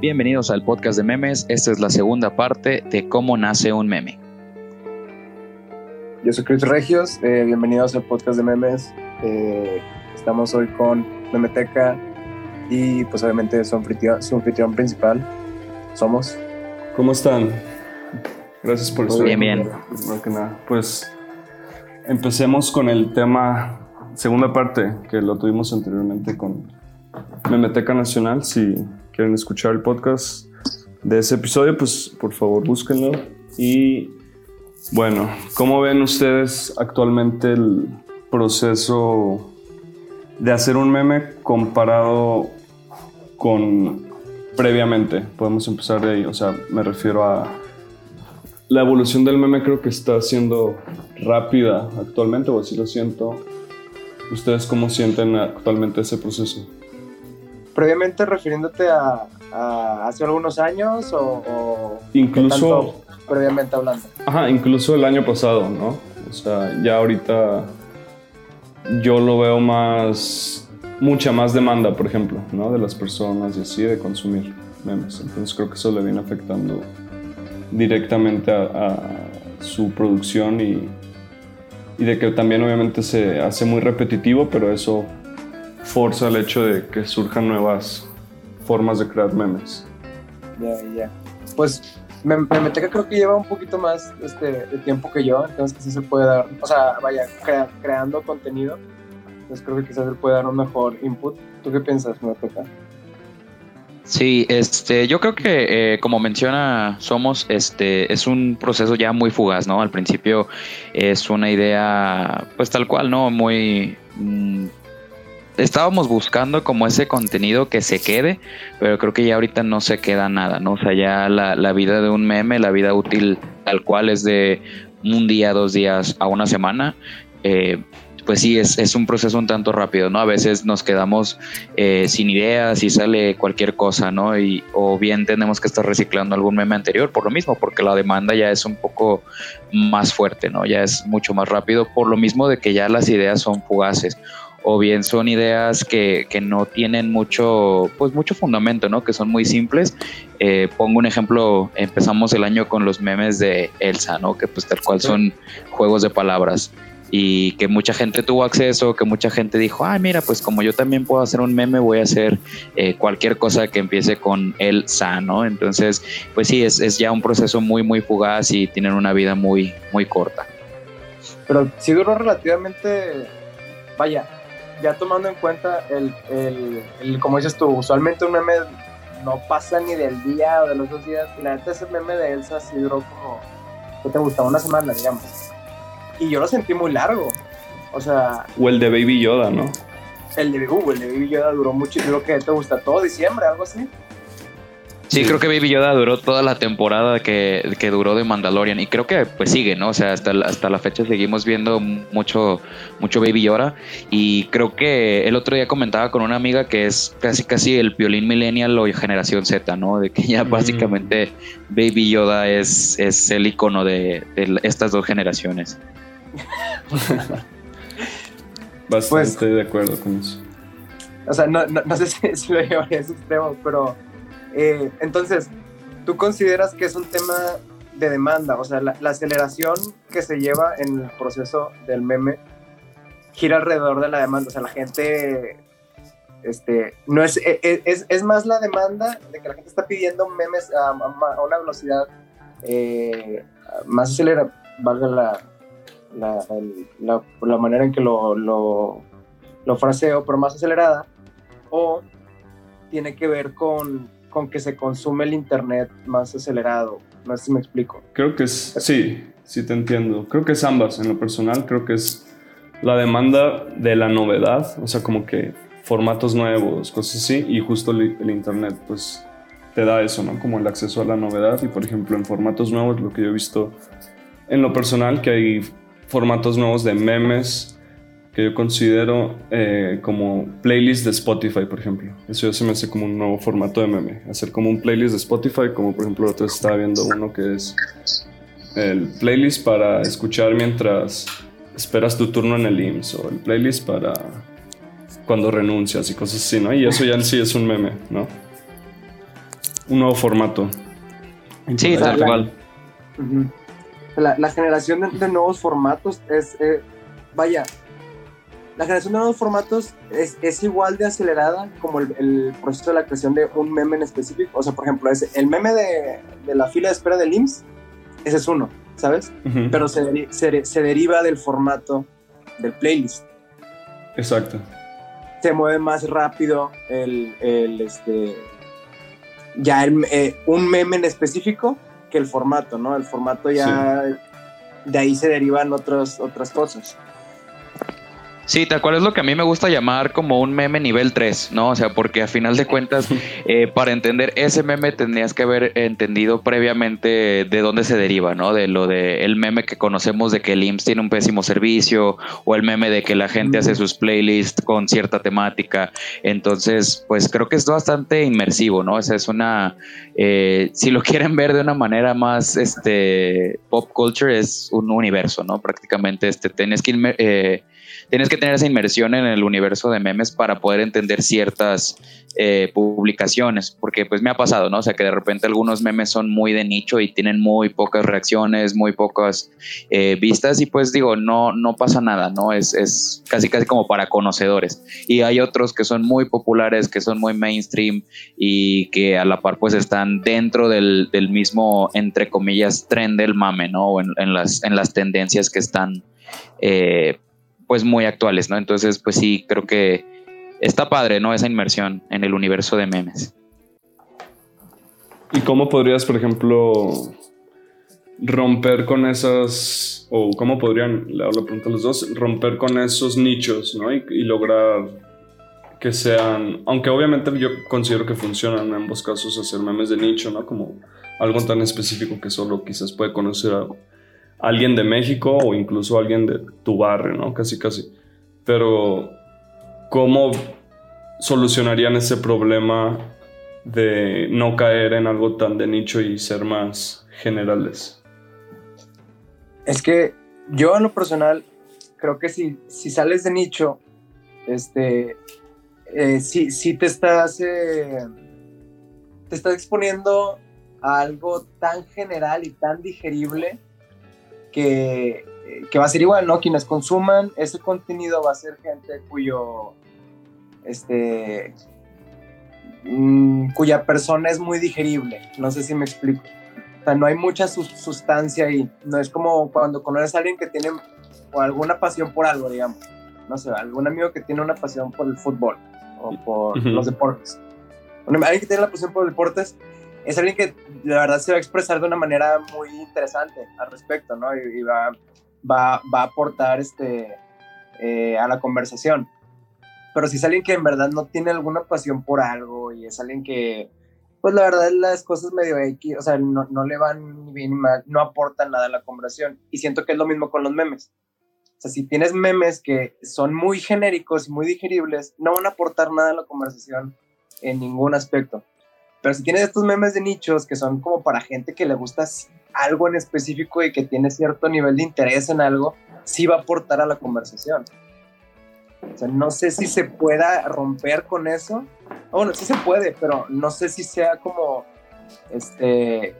Bienvenidos al podcast de memes. Esta es la segunda parte de cómo nace un meme. Yo soy Chris Regios, eh, bienvenidos al podcast de memes. Eh, estamos hoy con Memeteca y pues obviamente su anfitrión, su anfitrión principal somos. ¿Cómo están? Gracias por estar Bien, bien. Primero que nada, pues empecemos con el tema, segunda parte, que lo tuvimos anteriormente con Memeteca Nacional. Si quieren escuchar el podcast de ese episodio, pues por favor búsquenlo. Y bueno, ¿cómo ven ustedes actualmente el proceso de hacer un meme comparado con previamente? Podemos empezar de ahí, o sea, me refiero a la evolución del meme creo que está siendo rápida actualmente, o así lo siento. ¿Ustedes cómo sienten actualmente ese proceso? Previamente refiriéndote a, a hace algunos años o, o Incluso, tanto previamente hablando. ajá, incluso el año pasado, ¿no? O sea, ya ahorita yo lo veo más, mucha más demanda, por ejemplo, ¿no? De las personas y así, de consumir memes. Entonces creo que eso le viene afectando directamente a, a su producción y, y de que también obviamente se hace muy repetitivo, pero eso forza el hecho de que surjan nuevas formas de crear memes. Ya, ya. Pues Mem- Memeteca creo que lleva un poquito más este, de tiempo que yo, entonces que sí se puede dar, o sea, vaya, crea- creando contenido, entonces creo que quizás se puede dar un mejor input. ¿Tú qué piensas, Memeteca? Sí, este, yo creo que eh, como menciona Somos, este, es un proceso ya muy fugaz, ¿no? Al principio es una idea, pues tal cual, ¿no? Muy mm, estábamos buscando como ese contenido que se quede, pero creo que ya ahorita no se queda nada, ¿no? O sea, ya la, la vida de un meme, la vida útil tal cual es de un día, dos días a una semana. eh, pues sí, es, es un proceso un tanto rápido, ¿no? A veces nos quedamos eh, sin ideas y sale cualquier cosa, ¿no? Y, o bien tenemos que estar reciclando algún meme anterior por lo mismo, porque la demanda ya es un poco más fuerte, ¿no? Ya es mucho más rápido, por lo mismo de que ya las ideas son fugaces o bien son ideas que, que no tienen mucho, pues mucho fundamento, ¿no? Que son muy simples. Eh, pongo un ejemplo, empezamos el año con los memes de Elsa, ¿no? Que pues tal cual son juegos de palabras y que mucha gente tuvo acceso, que mucha gente dijo, ay, mira, pues como yo también puedo hacer un meme, voy a hacer eh, cualquier cosa que empiece con Elsa, ¿no? Entonces, pues sí, es, es ya un proceso muy, muy fugaz y tienen una vida muy, muy corta. Pero sí duró relativamente, vaya, ya tomando en cuenta el, el, el- como dices tú, usualmente un meme no pasa ni del día o de los dos días, y la neta ese meme de Elsa sí duró como, ¿qué te gusta? Una semana, digamos. Y yo lo sentí muy largo. O sea, O el de Baby Yoda, ¿no? el de Google, el de Baby Yoda duró mucho y creo que te gusta todo diciembre, algo así. Sí, Sí. creo que Baby Yoda duró toda la temporada que, que duró de Mandalorian y creo que pues sigue, ¿no? O sea, hasta, la- hasta la fecha seguimos viendo mucho, mucho Baby Yoda y creo que el otro día comentaba con una amiga que es casi casi el violín millennial o generación Z, ¿no? De que ya Mm. básicamente Baby Yoda es, es el icono de, de estas dos generaciones. Bastante Pues- de acuerdo con eso. O sea, no, no, no sé si, si lo llevaría a ese extremo, pero eh, entonces, ¿tú consideras que es un tema de demanda? O sea, la, aceleración que se lleva en el proceso del meme gira alrededor de la demanda. O sea, la gente, este, no es, e- e- es, es más la demanda de que la gente está pidiendo memes a, una velocidad eh, más acelerada, valga la, la, la- la manera en que lo, lo, lo fraseo, pero más acelerada, o tiene que ver con, con que se consume el internet más acelerado. No sé si me explico. Creo que es, sí, sí te entiendo. Creo que es ambas. En lo personal, creo que es la demanda de la novedad, o sea, como que formatos nuevos, cosas así, y justo el, el internet, pues te da eso, ¿no? Como el acceso a la novedad. Y por ejemplo, en formatos nuevos, lo que yo he visto en lo personal, que hay formatos nuevos de memes que yo considero eh, como playlist de Spotify, por ejemplo. Eso ya se me hace como un nuevo formato de meme. Hacer como un playlist de Spotify, como por ejemplo, vez estaba viendo uno que es el playlist para escuchar mientras esperas tu turno en el IMSS o el playlist para cuando renuncias y cosas así, ¿no? Y eso ya en sí es un meme, ¿no? un nuevo formato. Sí, tal cual. La, generación de, nuevos formatos es, eh, vaya, la generación de nuevos formatos es, es igual de acelerada como el, proceso de la creación de un meme en específico. O sea, por ejemplo, es el meme de, de la fila de espera del IMSS, ese es uno, ¿sabes? Pero se, se, se, deriva del formato del playlist. Exacto. Se mueve más rápido el, el este, ya el, eh, un meme en específico que el formato, ¿no? El formato ya de ahí se derivan otras otras cosas. Sí, tal cual es lo que a mí me gusta llamar como un meme nivel 3, ¿no? O sea, porque a final de cuentas, eh, para entender ese meme tendrías que haber entendido previamente de dónde se deriva, ¿no? De lo de el meme que conocemos de que el IMSS tiene un pésimo servicio o el meme de que la gente hace sus playlists con cierta temática. Entonces, pues creo que es bastante inmersivo, ¿no? O sea, es una, eh, si lo quieren ver de una manera más, este, pop culture es un universo, ¿no? Prácticamente, este, tienes que. Eh, tienes que tener esa inmersión en el universo de memes para poder entender ciertas eh, publicaciones, porque pues me ha pasado, ¿no? O sea, que de repente algunos memes son muy de nicho y tienen muy pocas reacciones, muy pocas eh, vistas y pues digo, no, no pasa nada, ¿no? Es, es casi casi como para conocedores. Y hay otros que son muy populares, que son muy mainstream y que a la par pues están dentro del, del mismo, entre comillas, tren del mame, ¿no? O en, en, las, en las tendencias que están... Eh, pues muy actuales, ¿no? Entonces, pues sí, creo que está padre, ¿no? Esa inmersión en el universo de memes. ¿Y cómo podrías, por ejemplo, romper con esas, o cómo podrían, le hago la pregunta a los dos, romper con esos nichos, ¿no? Y, lograr que sean, aunque obviamente yo considero que funcionan en ambos casos hacer memes de nicho, ¿no? Como algo tan específico que solo quizás puede conocer a alguien de México o incluso alguien de tu barrio, ¿no? Casi, casi. Pero, ¿cómo solucionarían ese problema de no caer en algo tan de nicho y ser más generales? Es que yo en lo personal creo que si, si sales de nicho, este, eh, si, te estás, eh, te estás exponiendo a algo tan general y tan digerible que, va a ser igual, ¿no? Quienes consuman ese contenido va a ser gente cuyo, este, mm, cuya persona es muy digerible. No sé si me explico. O sea, no hay mucha sustancia ahí. No es como cuando conoces a alguien que tiene alguna pasión por algo, digamos. No sé, algún amigo que tiene una pasión por el fútbol o por los deportes. alguien que tiene la pasión por los deportes es alguien que la verdad se va a expresar de una manera muy interesante al respecto, ¿no? Y, va, va, va, a aportar este, eh, a la conversación. Pero si es alguien que en verdad no tiene alguna pasión por algo y es alguien que, pues la verdad las cosas medio X, o sea, no, no le van ni bien ni mal, no aportan nada a la conversación. Y siento que es lo mismo con los memes. O sea, si tienes memes que son muy genéricos y muy digeribles, no van a aportar nada a la conversación en ningún aspecto. Pero si tienes estos memes de nichos que son como para gente que le gusta algo en específico y que tiene cierto nivel de interés en algo, sí va a aportar a la conversación. O sea, no sé si se pueda romper con eso. Bueno, sí se puede, pero no sé si sea como este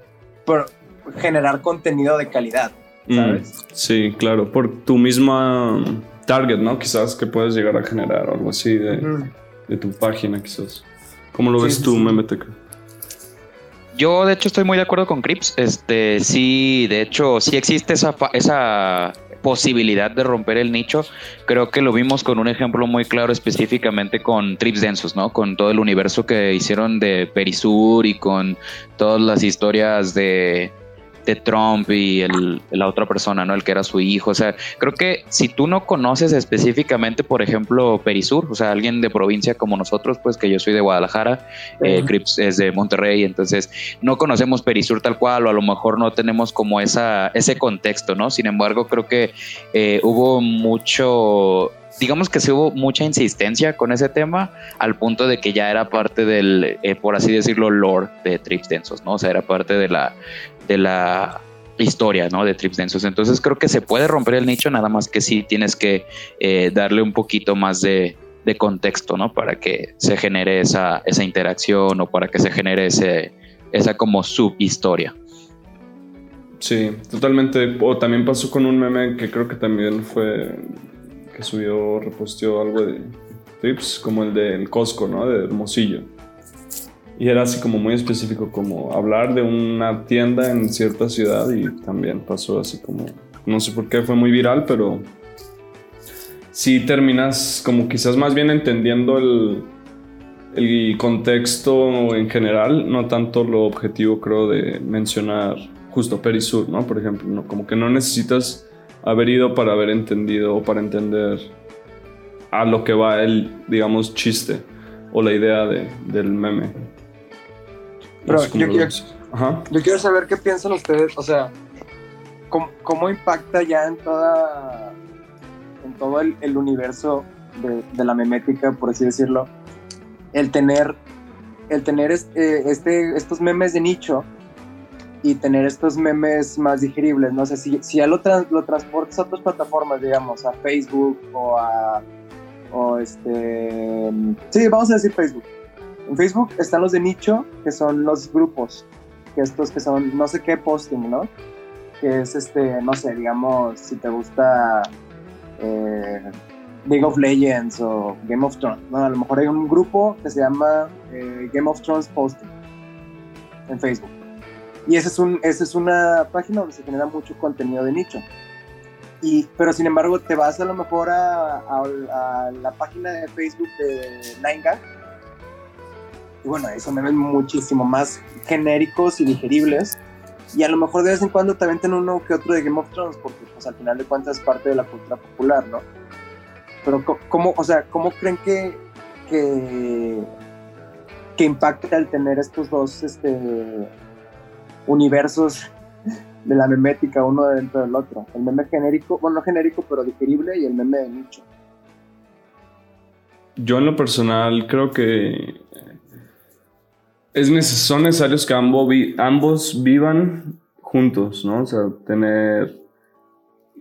generar contenido de calidad, mm, ¿sabes? sí, claro, por tu misma target, ¿no? Quizás que puedes llegar a generar algo así de, de tu página, quizás. ¿Cómo lo ves tú, Memeteca? Yo, de hecho, estoy muy de acuerdo con Crips. Este, sí, de hecho, sí existe esa, esa posibilidad de romper el nicho. Creo que lo vimos con un ejemplo muy claro específicamente con Trips Densos, ¿no? Con todo el universo que hicieron de Perisur y con todas las historias de de Trump y el, la otra persona, ¿no? El que era su hijo. O sea, creo que si tú no conoces específicamente, por ejemplo, Perisur, o sea, alguien de provincia como nosotros, pues que yo soy de Guadalajara, eh, Crips es de Monterrey, entonces no conocemos Perisur tal cual, o a lo mejor no tenemos como esa, ese contexto, ¿no? Sin embargo, creo que eh, hubo mucho digamos que se hubo mucha insistencia con ese tema al punto de que ya era parte del, eh, por así decirlo, lore de Trips Densos, ¿no? O sea, era parte de la, de la historia, ¿no? De trips densos. Entonces creo que se puede romper el nicho, nada más que sí tienes que eh, darle un poquito más de, contexto, ¿no? Para que se genere esa, esa interacción o para que se genere ese, esa como subhistoria. Sí, totalmente. O también pasó con un meme que creo que también fue que subió, reposteó algo de tips, como el del Costco, ¿no? De Hermosillo. Y era así como muy específico, como hablar de una tienda en cierta ciudad y también pasó así como, no sé por qué fue muy viral, pero sí terminas como quizás más bien entendiendo el, el contexto en general, no tanto lo objetivo creo de mencionar justo Perisur, ¿no? Por ejemplo, ¿no? como que no necesitas haber ido para haber entendido o para entender a lo que va el, digamos, chiste o la idea de, del meme. Pero yo quiero, yo quiero, saber qué piensan ustedes, o sea, cómo, cómo impacta ya en toda en todo el, el universo de, de, la memética, por así decirlo, el tener, el tener este, este, estos memes de nicho y tener estos memes más digeribles, no sé, si, si ya lo, lo transportas a otras plataformas, digamos, a Facebook o a, o este, sí, vamos a decir Facebook. En Facebook están los de nicho, que son los grupos, que estos que son, no sé qué posting, ¿no? Que es este, no sé, digamos, si te gusta eh, League of Legends o Game of Thrones. ¿no? A lo mejor hay un grupo que se llama eh, Game of Thrones Posting en Facebook. Y esa es, un, esa es una página donde se genera mucho contenido de nicho. Y, pero sin embargo, te vas a lo mejor a, a, la página de Facebook de Nine Y bueno, ahí son memes muchísimo más genéricos y digeribles. Y a lo mejor de vez en cuando también tienen uno que otro de Game of Thrones, porque pues al final de cuentas es parte de la cultura popular, ¿no? Pero ¿cómo, o sea, ¿cómo creen que, que, que impacta el tener estos dos este, universos de la memética uno dentro del otro? El meme genérico, bueno, no genérico, pero digerible y el meme de nicho. Yo en lo personal creo que es son necesarios que ambos, ambos vivan juntos, ¿no? O sea, tener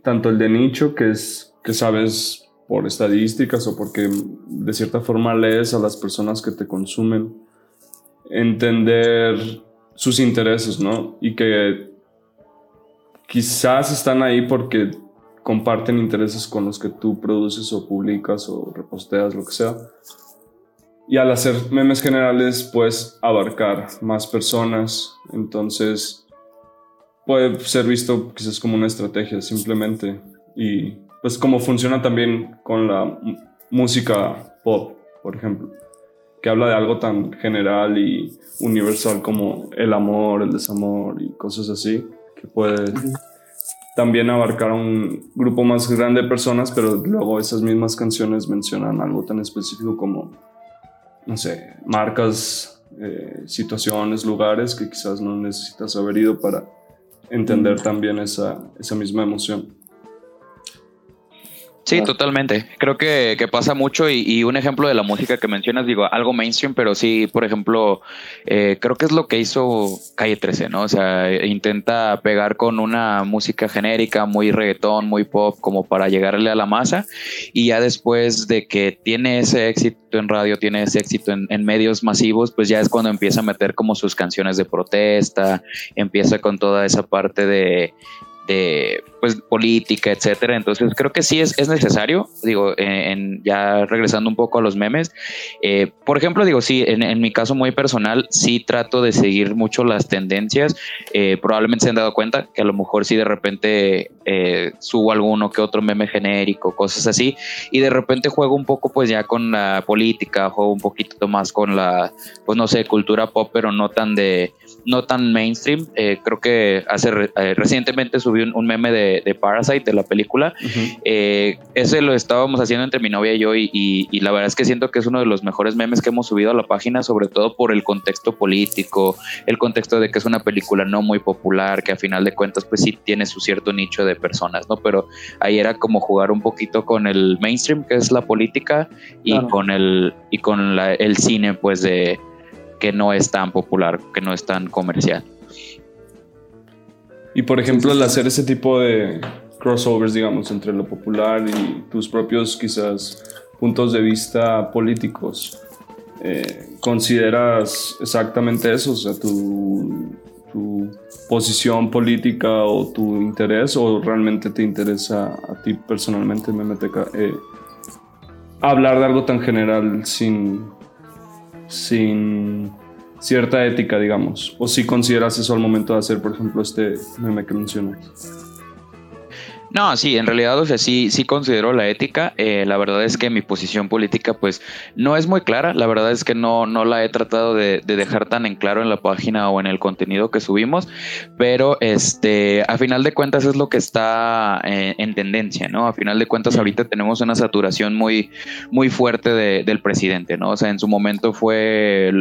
tanto el de nicho, que es que sabes por estadísticas o porque de cierta forma lees a las personas que te consumen, entender sus intereses, ¿no? Y que quizás están ahí porque comparten intereses con los que tú produces o publicas o reposteas, lo que sea. Y al hacer memes generales, puedes abarcar más personas. Entonces, puede ser visto quizás como una estrategia simplemente. Y pues como funciona también con la música pop, por ejemplo, que habla de algo tan general y universal como el amor, el desamor y cosas así, que puede también abarcar a un grupo más grande de personas, pero luego esas mismas canciones mencionan algo tan específico como, no sé, marcas, eh, situaciones, lugares que quizás no necesitas haber ido para entender también esa, esa misma emoción. Sí, totalmente. Creo que, pasa mucho y, un ejemplo de la música que mencionas, digo, algo mainstream, pero sí, por ejemplo, eh, creo que es lo que hizo Calle 13, ¿no? O sea, intenta pegar con una música genérica, muy reggaetón, muy pop, como para llegarle a la masa y ya después de que tiene ese éxito en radio, tiene ese éxito en, en medios masivos, pues ya es cuando empieza a meter como sus canciones de protesta, empieza con toda esa parte de de pues política, etcétera. Entonces creo que sí es, es necesario, digo, en, ya regresando un poco a los memes. Eh, por ejemplo, digo, sí, en, mi caso muy personal, sí trato de seguir mucho las tendencias. Eh, probablemente se han dado cuenta que a lo mejor sí de repente eh, subo alguno que otro meme genérico, cosas así, y de repente juego un poco pues ya con la política, juego un poquito más con la, pues no sé, cultura pop, pero no tan de no tan mainstream. Eh, creo que hace eh, recientemente subí un, meme de, Parasite, de la película. Eh, ese lo estábamos haciendo entre mi novia y yo y, la verdad es que siento que es uno de los mejores memes que hemos subido a la página, sobre todo por el contexto político, el contexto de que es una película no muy popular, que a final de cuentas pues sí tiene su cierto nicho de personas, ¿no? Pero ahí era como jugar un poquito con el mainstream, que es la política, y con el, y con el cine pues de que no es tan popular, que no es tan comercial. Y por ejemplo, al hacer ese tipo de crossovers, digamos, entre lo popular y tus propios quizás puntos de vista políticos, eh, ¿consideras exactamente eso? O sea, tu, tu posición política o tu interés, o realmente te interesa a ti personalmente, Memeteca, eh, hablar de algo tan general sin, sin cierta ética, digamos? O si consideras eso al momento de hacer, por ejemplo, este meme que mencionas. No, sí, en realidad, o sea, sí, sí considero la ética. Eh, la verdad es que mi posición política, pues, no es muy clara. La verdad es que no, no la he tratado de, dejar tan en claro en la página o en el contenido que subimos. Pero, este, a final de cuentas es lo que está eh, en, tendencia, ¿no? A final de cuentas, ahorita tenemos una saturación muy, muy fuerte del presidente, ¿no? O sea, en su momento fue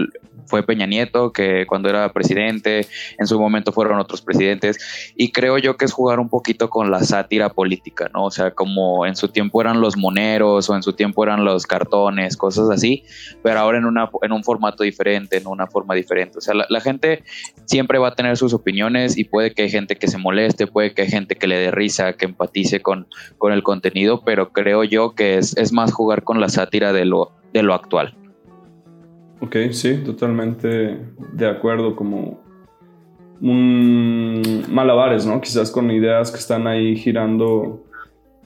fue Peña Nieto, que cuando era presidente, en su momento fueron otros presidentes, y creo yo que es jugar un poquito con la sátira política, ¿no? O sea, como en su tiempo eran los moneros o en su tiempo eran los cartones, cosas así, pero ahora en, una, en un formato diferente, en una forma diferente. O sea, la, gente siempre va a tener sus opiniones y puede que hay gente que se moleste, puede que hay gente que le dé risa, que empatice con, con el contenido, pero creo yo que es, es más jugar con la sátira de lo, de lo actual. Ok, sí, totalmente de acuerdo, como un malabares, ¿no? Quizás con ideas que están ahí girando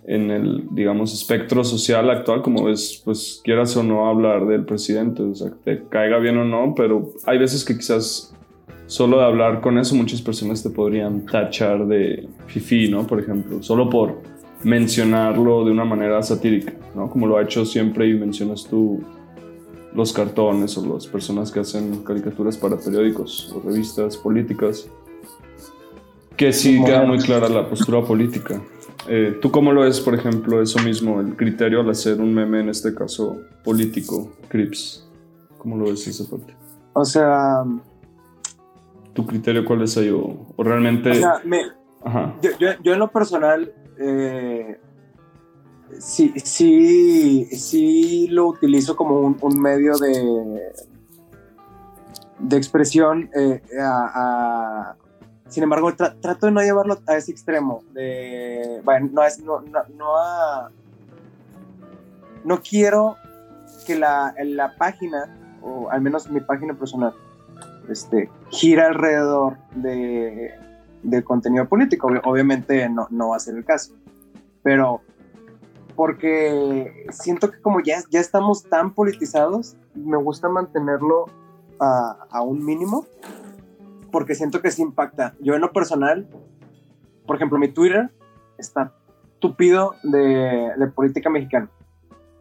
en el, digamos, espectro social actual, como ves, pues quieras o no hablar del presidente, o sea, que te caiga bien o no, pero hay veces que quizás solo de hablar con eso muchas personas te podrían tachar de fifi, ¿no? Por ejemplo, solo por mencionarlo de una manera satírica, ¿no? Como lo ha hecho siempre y mencionas tú los cartones o las personas que hacen caricaturas para periódicos o revistas políticas, que sí queda muy clara la postura política. Eh, ¿Tú cómo lo ves, por ejemplo, eso mismo, el criterio al hacer un meme, en este caso político, Crips? ¿Cómo lo ves esa parte? O sea... ¿Tu criterio cuál es ahí? ¿O, realmente...? O sea, Yo, yo, yo, en lo personal... Eh, sí, sí, sí lo utilizo como un, medio de, de expresión. Eh, sin embargo, trato de no llevarlo a ese extremo. De, bueno, no, es, no, no, no quiero que la, la, página, o al menos mi página personal, este, gira alrededor de, de contenido político. Obviamente no, no va a ser el caso. Pero porque siento que como ya, ya estamos tan politizados, me gusta mantenerlo a, un mínimo, porque siento que sí impacta. Yo en lo personal, por ejemplo, mi Twitter está tupido de, de política mexicana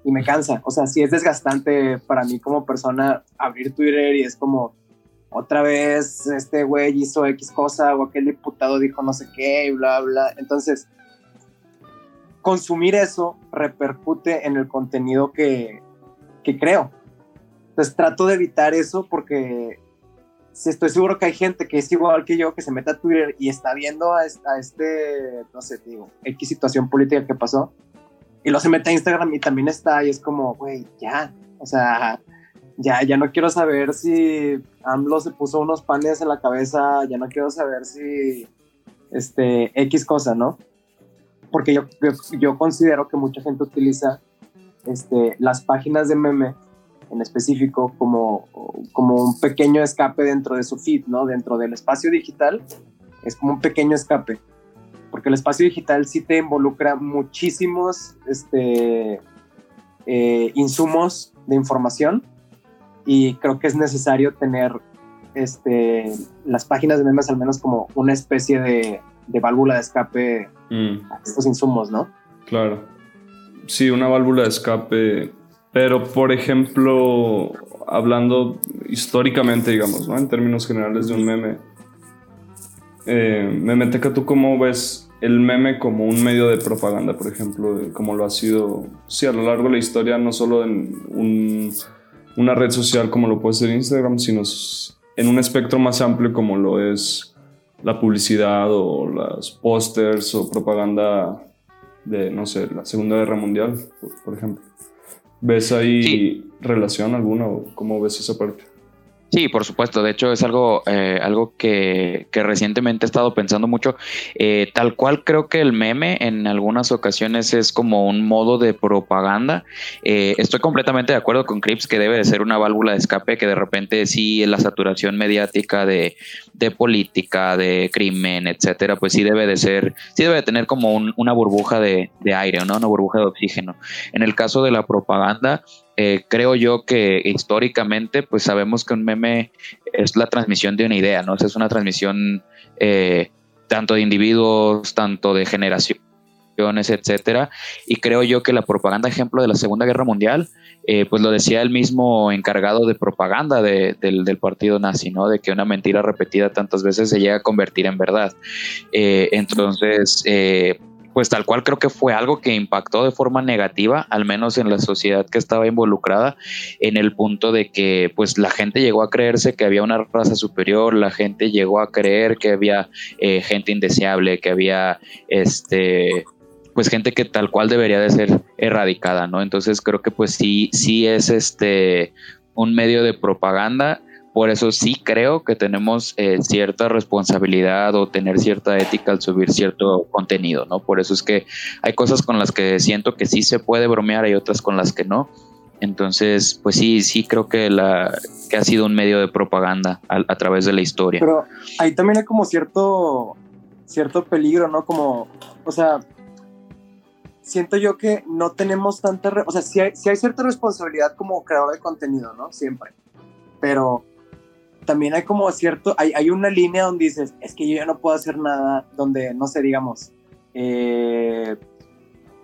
y me cansa. O sea, sí es desgastante para mí como persona abrir Twitter y es como, otra vez este güey hizo X cosa o aquel diputado dijo no sé qué y bla, bla. Entonces, consumir eso repercute en el contenido que, creo. Entonces trato de evitar eso porque estoy seguro que hay gente que es igual que yo, que se mete a Twitter y está viendo a, este, no sé, digo, X situación política que pasó, y luego se mete a Instagram y también está, y es como, güey, ya, o sea, ya, ya no quiero saber si AMLO se puso unos panes en la cabeza, ya no quiero saber si, este, X cosa, ¿no? Porque yo, yo, considero que mucha gente utiliza este, las páginas de meme en específico como, como un pequeño escape dentro de su feed, ¿no? Dentro del espacio digital es como un pequeño escape, porque el espacio digital sí te involucra muchísimos este, eh, insumos de información y creo que es necesario tener este, las páginas de memes al menos como una especie de, de válvula de escape mm. a estos insumos, ¿no? Claro. Sí, una válvula de escape. Pero, por ejemplo, hablando históricamente, digamos, ¿no? En términos generales de un meme. Eh, Memeteca, ¿tú cómo ves el meme como un medio de propaganda, por ejemplo, como lo ha sido, sí, a lo largo de la historia, no solo en una red social como lo puede ser Instagram, sino en un espectro más amplio como lo es la publicidad o las pósters o propaganda de, no sé, la Segunda Guerra Mundial, por, ejemplo. ¿Ves ahí relación alguna o cómo ves esa parte? Sí, por supuesto. De hecho, es algo, eh, algo que, recientemente he estado pensando mucho. Eh, tal cual creo que el meme en algunas ocasiones es como un modo de propaganda. Eh, estoy completamente de acuerdo con Crips que debe de ser una válvula de escape, que de repente sí la saturación mediática de, política, de crimen, etcétera, pues sí debe de ser, sí debe de tener como una burbuja de, de aire, ¿no? Una burbuja de oxígeno. En el caso de la propaganda, eh, creo yo que históricamente, pues sabemos que un meme es la transmisión de una idea, ¿no? es una transmisión eh, tanto de individuos, tanto de generaciones, etcétera. Y creo yo que la propaganda, ejemplo de la Segunda Guerra Mundial, eh, pues lo decía el mismo encargado de propaganda del, del, partido nazi, ¿no? De que una mentira repetida tantas veces se llega a convertir en verdad. entonces, pues tal cual creo que fue algo que impactó de forma negativa, al menos en la sociedad que estaba involucrada, en el punto de que pues la gente llegó a creerse que había una raza superior, la gente llegó a creer que había eh, gente indeseable, que había este pues gente que tal cual debería de ser erradicada, ¿no? Entonces creo que pues sí, sí es este un medio de propaganda por eso sí creo que tenemos eh, cierta responsabilidad o tener cierta ética al subir cierto contenido, ¿no? Por eso es que hay cosas con las que siento que sí se puede bromear, hay otras con las que no. Entonces, pues sí, sí creo que, la, que ha sido un medio de propaganda a, través de la historia. Pero ahí también hay como cierto, cierto peligro, ¿no? Como, o sea, siento yo que no tenemos tanta, o sea, sí hay, sí hay cierta responsabilidad como creador de contenido, ¿no? Siempre. Pero también hay como cierto, hay, hay una línea donde dices, es que yo ya no puedo hacer nada, donde, no sé, digamos, eh,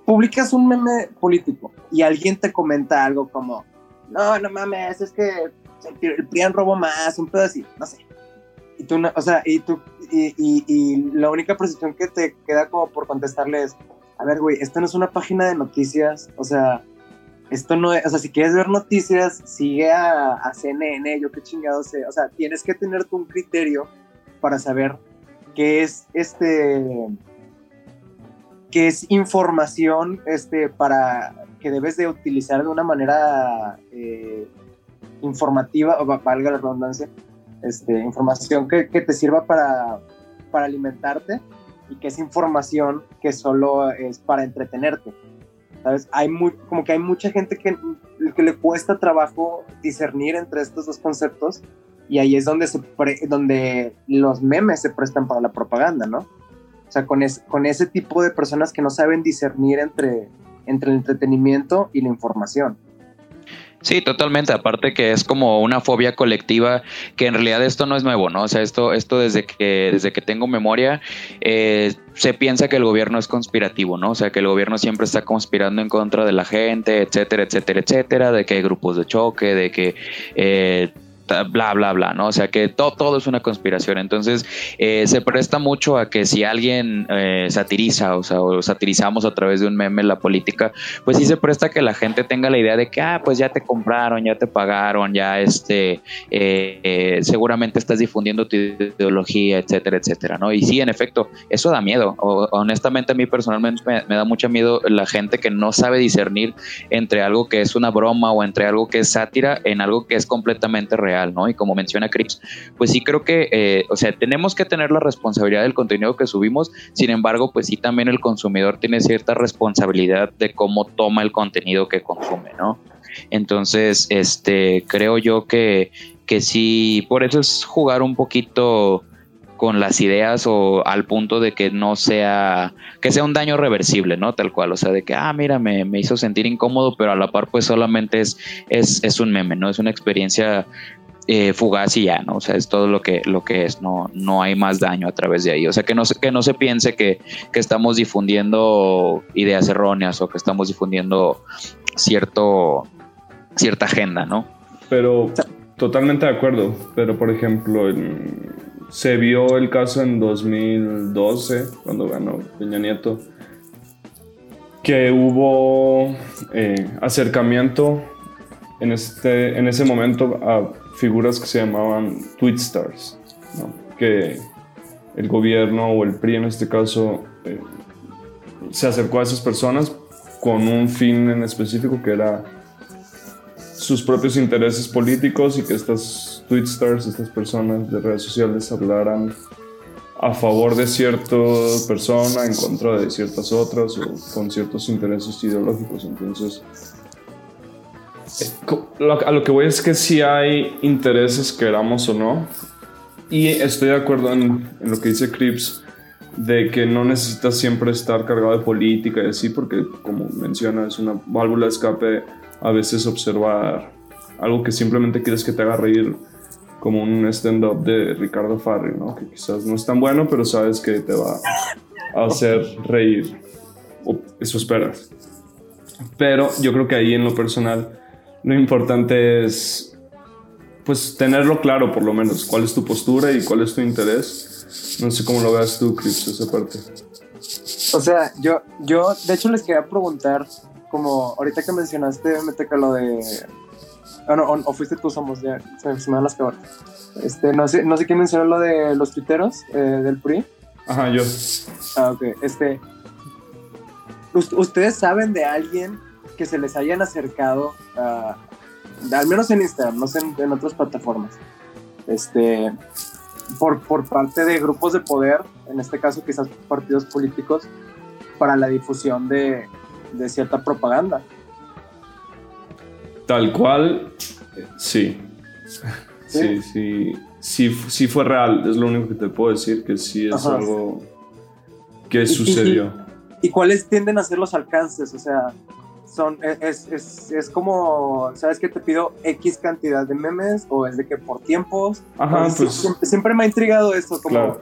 publicas un meme político y alguien te comenta algo como, no, no mames, es que el PRIAN robó más, un pedo así, no sé. Y tú, o sea, y tú, y, y, y la única percepción que te queda como por contestarle es, a ver, güey, esto no es una página de noticias, o sea, esto no es, o sea, si quieres ver noticias, sigue a, CNN, yo qué chingado sé, o sea, tienes que tener un criterio para saber qué es este, qué es información, este, para que debes de utilizar de una manera eh, informativa, o valga la redundancia, este, información que, que te sirva para, para alimentarte y que es información que solo es para entretenerte. Hay muy, como que hay mucha gente que, que le cuesta trabajo discernir entre estos dos conceptos y ahí es donde, se donde los memes se prestan para la propaganda, ¿no? O sea, con, con ese tipo de personas que no saben discernir entre, entre el entretenimiento y la información. Sí, totalmente. Aparte que es como una fobia colectiva, que en realidad esto no es nuevo, ¿no? O sea, esto, esto desde que, desde que tengo memoria, eh, se piensa que el gobierno es conspirativo, ¿no? O sea, que el gobierno siempre está conspirando en contra de la gente, etcétera, etcétera, etcétera, de que hay grupos de choque, de que eh, bla, bla, bla, ¿no? O sea que todo, es una conspiración. Entonces, eh, se presta mucho a que si alguien eh, satiriza, o sea, o satirizamos a través de un meme la política, pues sí se presta que la gente tenga la idea de que, ah, pues ya te compraron, ya te pagaron, ya este, eh, seguramente estás difundiendo tu ideología, etcétera, etcétera, ¿no? Y sí, en efecto, eso da miedo. O, honestamente, a mí personalmente me, me da mucho miedo la gente que no sabe discernir entre algo que es una broma o entre algo que es sátira en algo que es completamente real. ¿No? Y como menciona Crips, pues sí creo que, eh, o sea, tenemos que tener la responsabilidad del contenido que subimos, sin embargo, pues sí también el consumidor tiene cierta responsabilidad de cómo toma el contenido que consume, ¿no? Entonces, este, creo yo que, que sí, por eso es jugar un poquito con las ideas o al punto de que no sea, que sea un daño reversible, ¿no? Tal cual, o sea, de que, ah, mira, me, me hizo sentir incómodo, pero a la par pues solamente es, es, es un meme, ¿no? Es una experiencia eh, fugaz y ya, ¿no? O sea, es todo lo que, lo que es, no, no hay más daño a través de ahí. O sea, que no, que no se piense que, que estamos difundiendo ideas erróneas o que estamos difundiendo cierto, cierta agenda, ¿no? Pero totalmente de acuerdo, pero por ejemplo, se vio el caso en 2012, cuando ganó Peña Nieto, que hubo eh, acercamiento en, este, en ese momento a figuras que se llamaban tweet stars, que el gobierno o el PRI en este caso eh, se acercó a esas personas con un fin en específico que era sus propios intereses políticos y que estas tweetstars, estas personas de redes sociales hablaran a favor de cierta persona, en contra de ciertas otras o con ciertos intereses ideológicos. Entonces, a lo que voy es que si hay intereses, queramos o no, y estoy de acuerdo en, en lo que dice Crips, de que no necesitas siempre estar cargado de política y así, porque como menciona, es una válvula de escape a veces observar algo que simplemente quieres que te haga reír, como un stand-up de Ricardo Farri, ¿no? que quizás no es tan bueno, pero sabes que te va a hacer reír, o eso esperas. Pero yo creo que ahí en lo personal, lo importante es pues tenerlo claro por lo menos, cuál es tu postura y cuál es tu interés. No sé cómo lo veas tú, Chris, esa parte. O sea, yo, yo de hecho les quería preguntar, como ahorita que mencionaste, que lo de... Bueno, o, o, fuiste tú, somos, ya, se, me dan las cabras. Este, no sé, no sé quién mencionó lo de los tuiteros eh, del PRI. Ajá, yo. Ah, ok. Este, ¿Ustedes saben de alguien que se les hayan acercado a, al menos en Instagram, no sé en, otras plataformas, este, por, por parte de grupos de poder, en este caso quizás partidos políticos, para la difusión de, de cierta propaganda. Tal cual, sí. Sí, sí, sí, sí, fue real, es lo único que te puedo decir, que sí es algo que sucedió. ¿Y, cuáles tienden a ser los alcances? O sea, son, e, es, es, es, como, ¿sabes que te pido X cantidad de memes? ¿O es de que por tiempos? Ajá, pues, siempre, me ha intrigado eso, como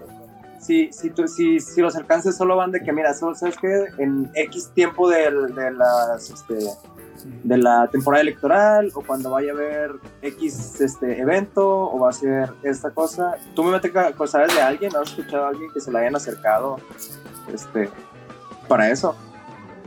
si, si, si, si, los alcances solo van de que, mira, ¿sabes que En X tiempo de, de las, este, de la temporada electoral o cuando vaya a haber X este evento o va a ser esta cosa. ¿Tú me metes sabes de alguien? ¿Has escuchado a alguien que se le hayan acercado este, para eso?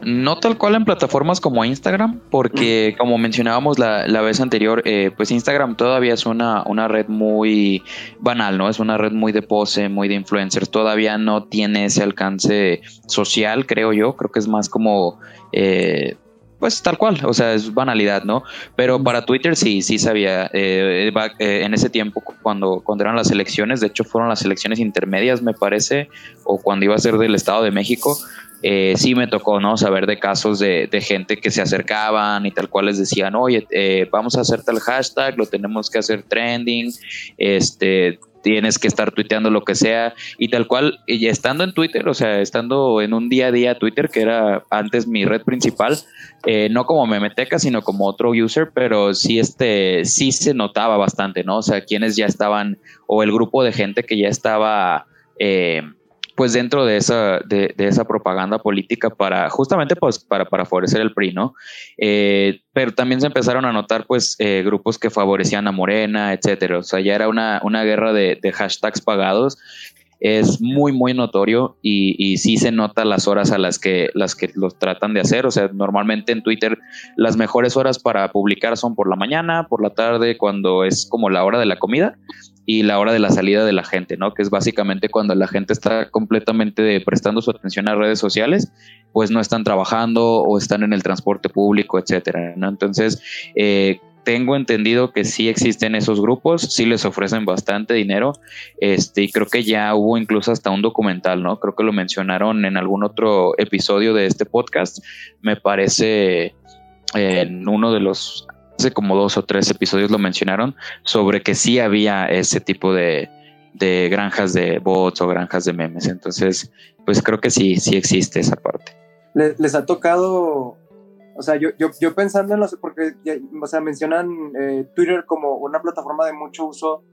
No tal cual en plataformas como Instagram, porque como mencionábamos la, vez anterior, eh, pues Instagram todavía es una, una red muy banal, ¿no? Es una red muy de pose, muy de influencers, todavía no tiene ese alcance social, creo yo, creo que es más como... Eh, pues tal cual, o sea, es banalidad, ¿no? Pero para Twitter sí, sí sabía. Eh, en ese tiempo, cuando, cuando eran las elecciones, de hecho fueron las elecciones intermedias, me parece, o cuando iba a ser del Estado de México, eh, sí me tocó no saber de casos de, gente que se acercaban y tal cual les decían oye eh, vamos a hacer tal hashtag lo tenemos que hacer trending este tienes que estar tuiteando lo que sea y tal cual y estando en Twitter o sea estando en un día a día Twitter que era antes mi red principal eh, no como memeteca sino como otro user pero sí este sí se notaba bastante no o sea quienes ya estaban o el grupo de gente que ya estaba eh, pues dentro de esa, de, esa propaganda política para justamente pues para, para favorecer el PRI, ¿no? Eh, pero también se empezaron a notar pues eh, grupos que favorecían a Morena, etcétera. O sea, ya era una, una guerra de, de hashtags pagados es muy, muy notorio y, y, sí se nota las horas a las que, las que los tratan de hacer. O sea, normalmente en Twitter las mejores horas para publicar son por la mañana, por la tarde, cuando es como la hora de la comida y la hora de la salida de la gente, ¿no? Que es básicamente cuando la gente está completamente prestando su atención a redes sociales, pues no están trabajando o están en el transporte público, etcétera, ¿no? Entonces, eh, tengo entendido que sí existen esos grupos, sí les ofrecen bastante dinero, este, y creo que ya hubo incluso hasta un documental, ¿no? Creo que lo mencionaron en algún otro episodio de este podcast, me parece en uno de los, hace como dos o tres episodios lo mencionaron, sobre que sí había ese tipo de, de granjas de bots o granjas de memes, entonces, pues creo que sí, sí existe esa parte. ¿Les ha tocado o sea, yo, yo, pensando en los, porque, o sea, mencionan eh, Twitter como una plataforma de mucho uso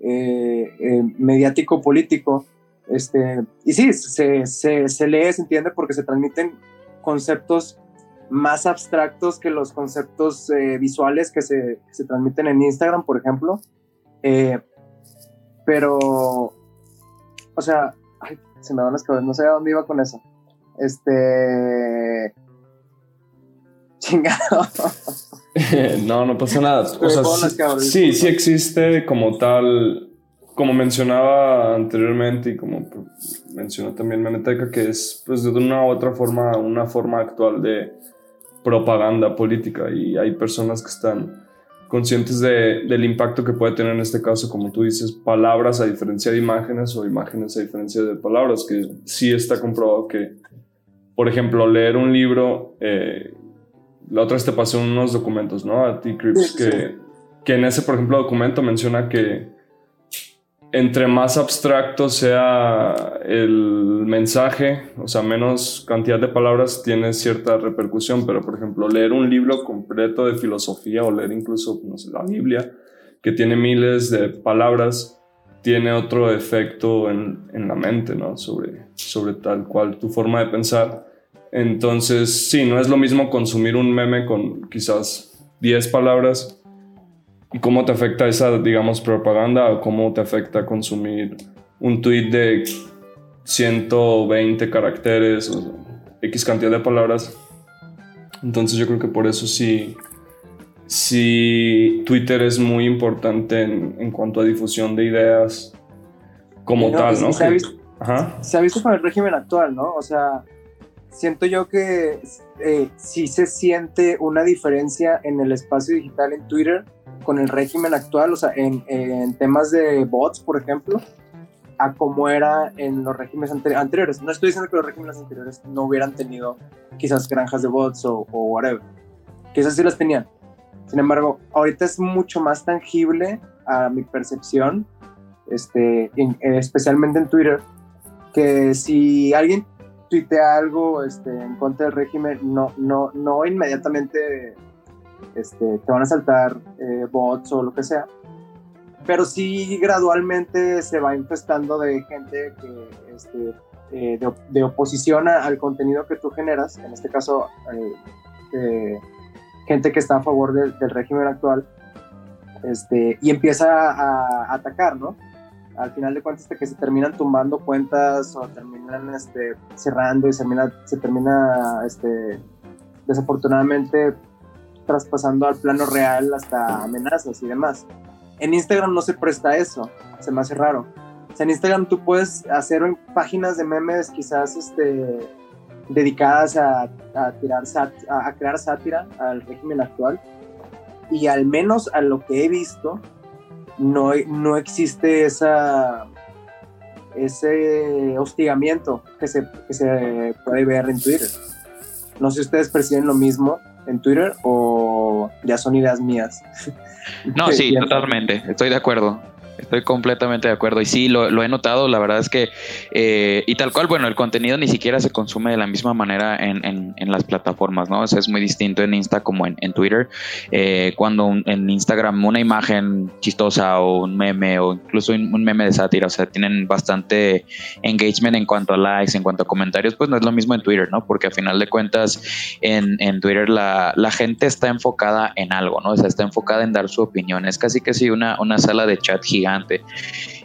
eh, eh, mediático político. Este, y sí, se, se, se, lee, se entiende porque se transmiten conceptos más abstractos que los conceptos visuales que se, se, transmiten en Instagram, por ejemplo. pero, o sea, se me van las cabezas, no sé a dónde iba con eso. Este, Chingado. no, no pasa nada. O sea, sí, sí, existe como tal, como mencionaba anteriormente y como mencionó también Meneteca, que es pues de una u otra forma una forma actual de propaganda política y hay personas que están conscientes de, del impacto que puede tener en este caso, como tú dices, palabras a diferencia de imágenes o imágenes a diferencia de palabras, que sí está comprobado que, por ejemplo, leer un libro, eh, la otra vez te pasé unos documentos, ¿no? A ti, Crips, que, que en ese, por ejemplo, documento menciona que entre más abstracto sea el mensaje, o sea, menos cantidad de palabras tiene cierta repercusión, pero por ejemplo, leer un libro completo de filosofía o leer incluso, no sé, la Biblia, que tiene miles de palabras, tiene otro efecto en, en la mente, ¿no? Sobre, sobre tal cual tu forma de pensar. Entonces, sí, no es lo mismo consumir un meme con quizás 10 palabras ¿Y cómo te afecta esa, digamos, propaganda o cómo te afecta consumir un tweet de 120 caracteres o X cantidad de palabras? Entonces yo creo que por eso sí, sí Twitter es muy importante en, cuanto a difusión de ideas como tal, ¿no? Se, ha visto, se ha visto con el régimen actual, ¿no? O sea, siento yo que eh, sí se siente una diferencia en el espacio digital en Twitter con el régimen actual, o sea, en, en temas de bots, por ejemplo, a como era en los regímenes anteriores. No estoy diciendo que los regímenes anteriores no hubieran tenido quizás granjas de bots o, o whatever, quizás sí las tenían. Sin embargo, ahorita es mucho más tangible a mi percepción, este, especialmente en Twitter, que si alguien tuitea algo este, en contra del régimen, no, no, no inmediatamente este, te van a saltar eh, bots o lo que sea. Pero sí gradualmente se va infestando de gente que, este, eh, de, oposición al contenido que tú generas, en este caso eh, gente que está a favor del régimen actual, este, y empieza a, atacar, ¿no? Al final de cuentas, que se terminan tumbando cuentas o terminan este, cerrando y se termina, se termina este, desafortunadamente traspasando al plano real hasta amenazas y demás. En Instagram no se presta eso, se me hace raro. O sea, en Instagram tú puedes hacer páginas de memes quizás este, dedicadas a, a tirar a, crear sátira al régimen actual y al menos a lo que he visto no, no existe esa ese hostigamiento que se, que se puede ver en Twitter. No sé si ustedes perciben lo mismo, en Twitter o ya son ideas mías? No, sí, totalmente, estoy de acuerdo. Estoy completamente de acuerdo. Y sí, lo, he notado. La verdad es que, eh, y tal cual, bueno, el contenido ni siquiera se consume de la misma manera en, en, las plataformas, ¿no? O sea, es muy distinto en Insta como en, en Twitter. Eh, cuando en Instagram una imagen chistosa o un meme o incluso un, meme de sátira, o sea, tienen bastante engagement en cuanto a likes, en cuanto a comentarios, pues no es lo mismo en Twitter, ¿no? Porque a final de cuentas, en, en Twitter la, la gente está enfocada en algo, ¿no? O sea, está enfocada en dar su opinión. Es casi que sí una, una sala de chat gigante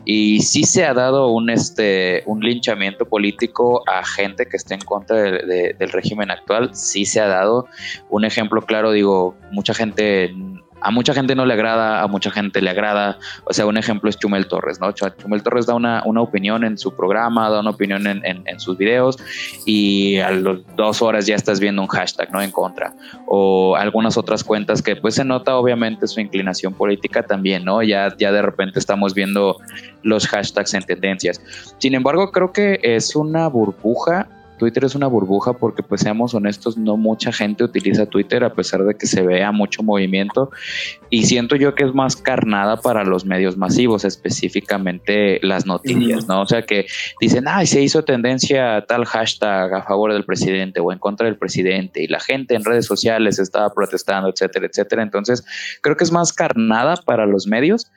y sí se ha dado un, este, un linchamiento político a gente que esté en contra del régimen actual. Sí se ha dado. Un ejemplo claro, digo, mucha gente a mucha gente no le agrada, a mucha gente le agrada. O sea, un ejemplo es Chumel Torres, ¿no? Chumel Torres da una, una opinión en su programa, da una opinión en, en, sus videos y a las dos horas ya estás viendo un hashtag, ¿no? En contra. O algunas otras cuentas que pues se nota obviamente su inclinación política también, ¿no? Ya, ya de repente estamos viendo los hashtags en tendencias. Sin embargo, creo que es una burbuja Twitter es una burbuja porque, pues seamos honestos, no mucha gente utiliza Twitter a pesar de que se vea mucho movimiento y siento yo que es más carnada para los medios masivos, específicamente las noticias, ¿no? O sea que dicen, ay, se hizo tendencia tal hashtag a favor del presidente o en contra del presidente y la gente en redes sociales estaba protestando, etcétera, etcétera. Entonces, creo que es más carnada para los medios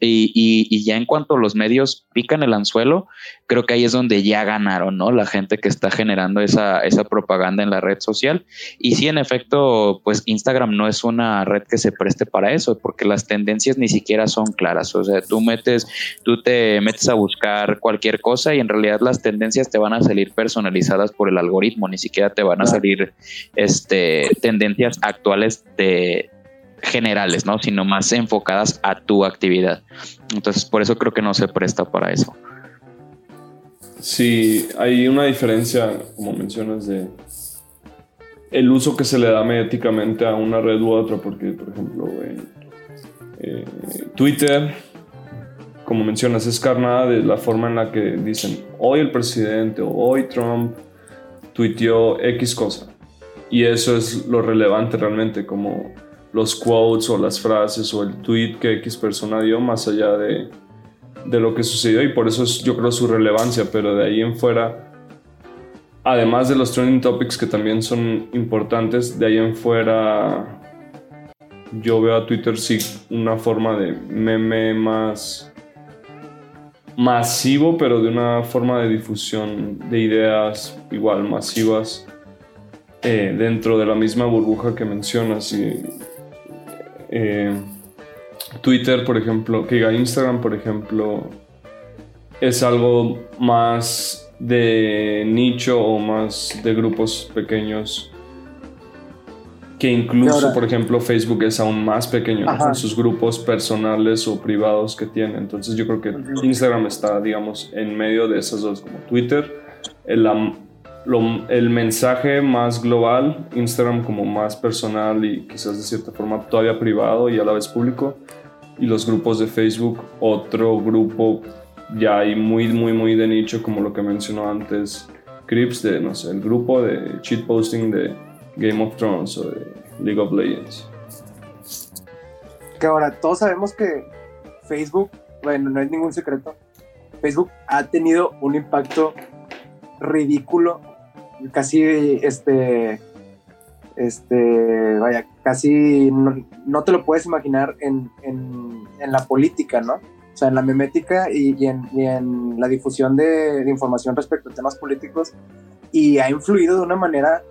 y, ya en cuanto los medios pican el anzuelo, creo que ahí es donde ya ganaron, ¿no? La gente que está generando esa, esa propaganda en la red social. Y sí, en efecto, pues Instagram no es una red que se preste para eso, porque las tendencias ni siquiera son claras. O sea, tú metes, tú te metes a buscar cualquier cosa y en realidad las tendencias te van a salir personalizadas por el algoritmo, ni siquiera te van a salir este, tendencias actuales de generales, ¿no? Sino más enfocadas a tu actividad. Entonces, por eso creo que no se presta para eso. Sí, hay una diferencia, como mencionas, de el uso que se le da mediáticamente a una red u otra, porque, por ejemplo, Eh, Twitter, como mencionas, es carnada de la forma en la que dicen hoy el presidente o hoy Trump tuiteó X cosa. Y eso es lo relevante realmente, como los quotes o las frases o el tweet que X persona dio más allá de, de lo que sucedió y por eso es yo creo su relevancia, pero de ahí en fuera, además de los trending topics que también son importantes, de ahí en fuera yo veo a Twitter sí una forma de meme más masivo, pero de una forma de difusión de ideas igual masivas eh, dentro de la misma burbuja que mencionas. Y, eh, Twitter, por ejemplo, que Instagram, por ejemplo, es algo más de nicho o más de grupos pequeños que incluso, por ejemplo, Facebook es aún más pequeño en sus grupos personales o privados que tiene. Entonces yo creo que Instagram está, digamos, en medio de esas dos, como Twitter, el, el mensaje más global, Instagram como más personal y quizás de cierta forma todavía privado y a la vez público, y los grupos de Facebook, otro grupo ya hay muy, muy, muy de nicho, como lo que mencionó antes, Crips, de, no sé, el grupo de cheat posting de Game of Thrones o de League of Legends. Que ahora todos sabemos que Facebook, bueno, no es ningún secreto, Facebook ha tenido un impacto ridículo, casi este, este, vaya, casi no, te lo puedes imaginar en, en, la política, ¿no? O sea, en la memética y, en, y en, la difusión de, de, información respecto a temas políticos y ha influido de una manera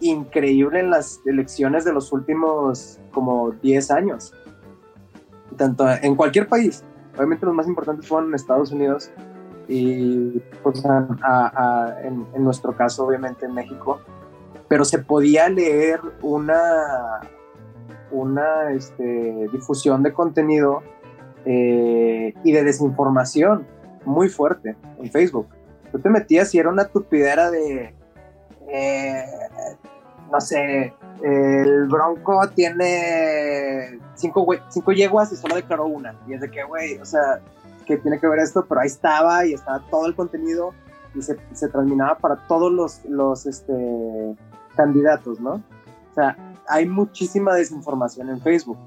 increíble en las elecciones de los últimos como 10 años. Tanto en cualquier país. Obviamente los más importantes fueron en Estados Unidos y pues, en, nuestro caso obviamente en México. Pero se podía leer una, una este, difusión de contenido eh, y de desinformación muy fuerte en Facebook. Tú te metías y era una tupidera de eh, no sé, el Bronco tiene cinco, cinco yeguas y solo declaró una. Y es de que, güey, o sea, que tiene que ver esto, pero ahí estaba y estaba todo el contenido y se, se terminaba para todos los, los este, candidatos, ¿no? O sea, hay muchísima desinformación en Facebook.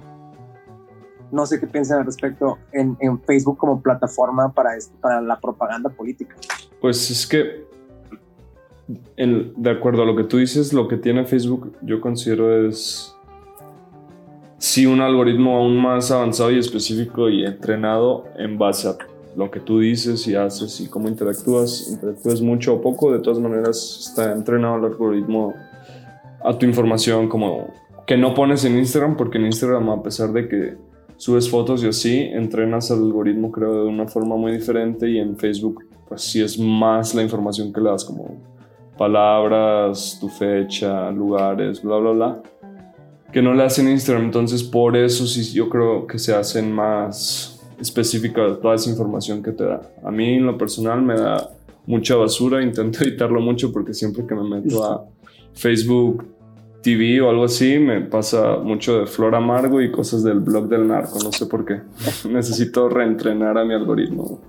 No sé qué piensan al respecto en, en Facebook como plataforma para, esto, para la propaganda política. Pues es que de acuerdo a lo que tú dices, lo que tiene Facebook yo considero es sí un algoritmo aún más avanzado y específico y entrenado en base a lo que tú dices y haces y cómo interactúas. Interactúas mucho o poco, de todas maneras está entrenado el algoritmo a tu información como que no pones en Instagram porque en Instagram a pesar de que subes fotos y así, entrenas al algoritmo creo de una forma muy diferente y en Facebook pues sí es más la información que le das como palabras, tu fecha, lugares, bla, bla, bla, que no le hacen Instagram. Entonces, por eso sí yo creo que se hacen más específicas toda esa información que te da. A mí, en lo personal, me da mucha basura. Intento editarlo mucho porque siempre que me meto a Facebook TV o algo así, me pasa mucho de flor amargo y cosas del blog del narco. No sé por qué. Necesito reentrenar a mi algoritmo.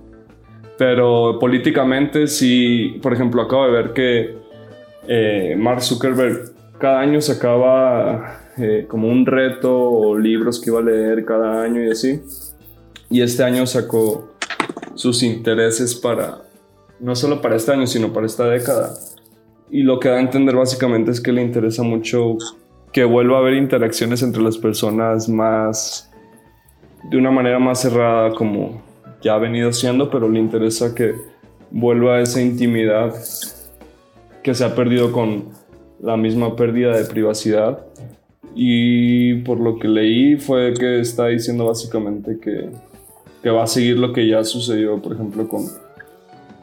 Pero políticamente sí, por ejemplo, acabo de ver que eh, Mark Zuckerberg cada año sacaba eh, como un reto o libros que iba a leer cada año y así. Y este año sacó sus intereses para, no solo para este año, sino para esta década. Y lo que da a entender básicamente es que le interesa mucho que vuelva a haber interacciones entre las personas más, de una manera más cerrada como ya ha venido siendo, pero le interesa que vuelva a esa intimidad que se ha perdido con la misma pérdida de privacidad. Y por lo que leí fue que está diciendo básicamente que, que va a seguir lo que ya sucedió, por ejemplo, con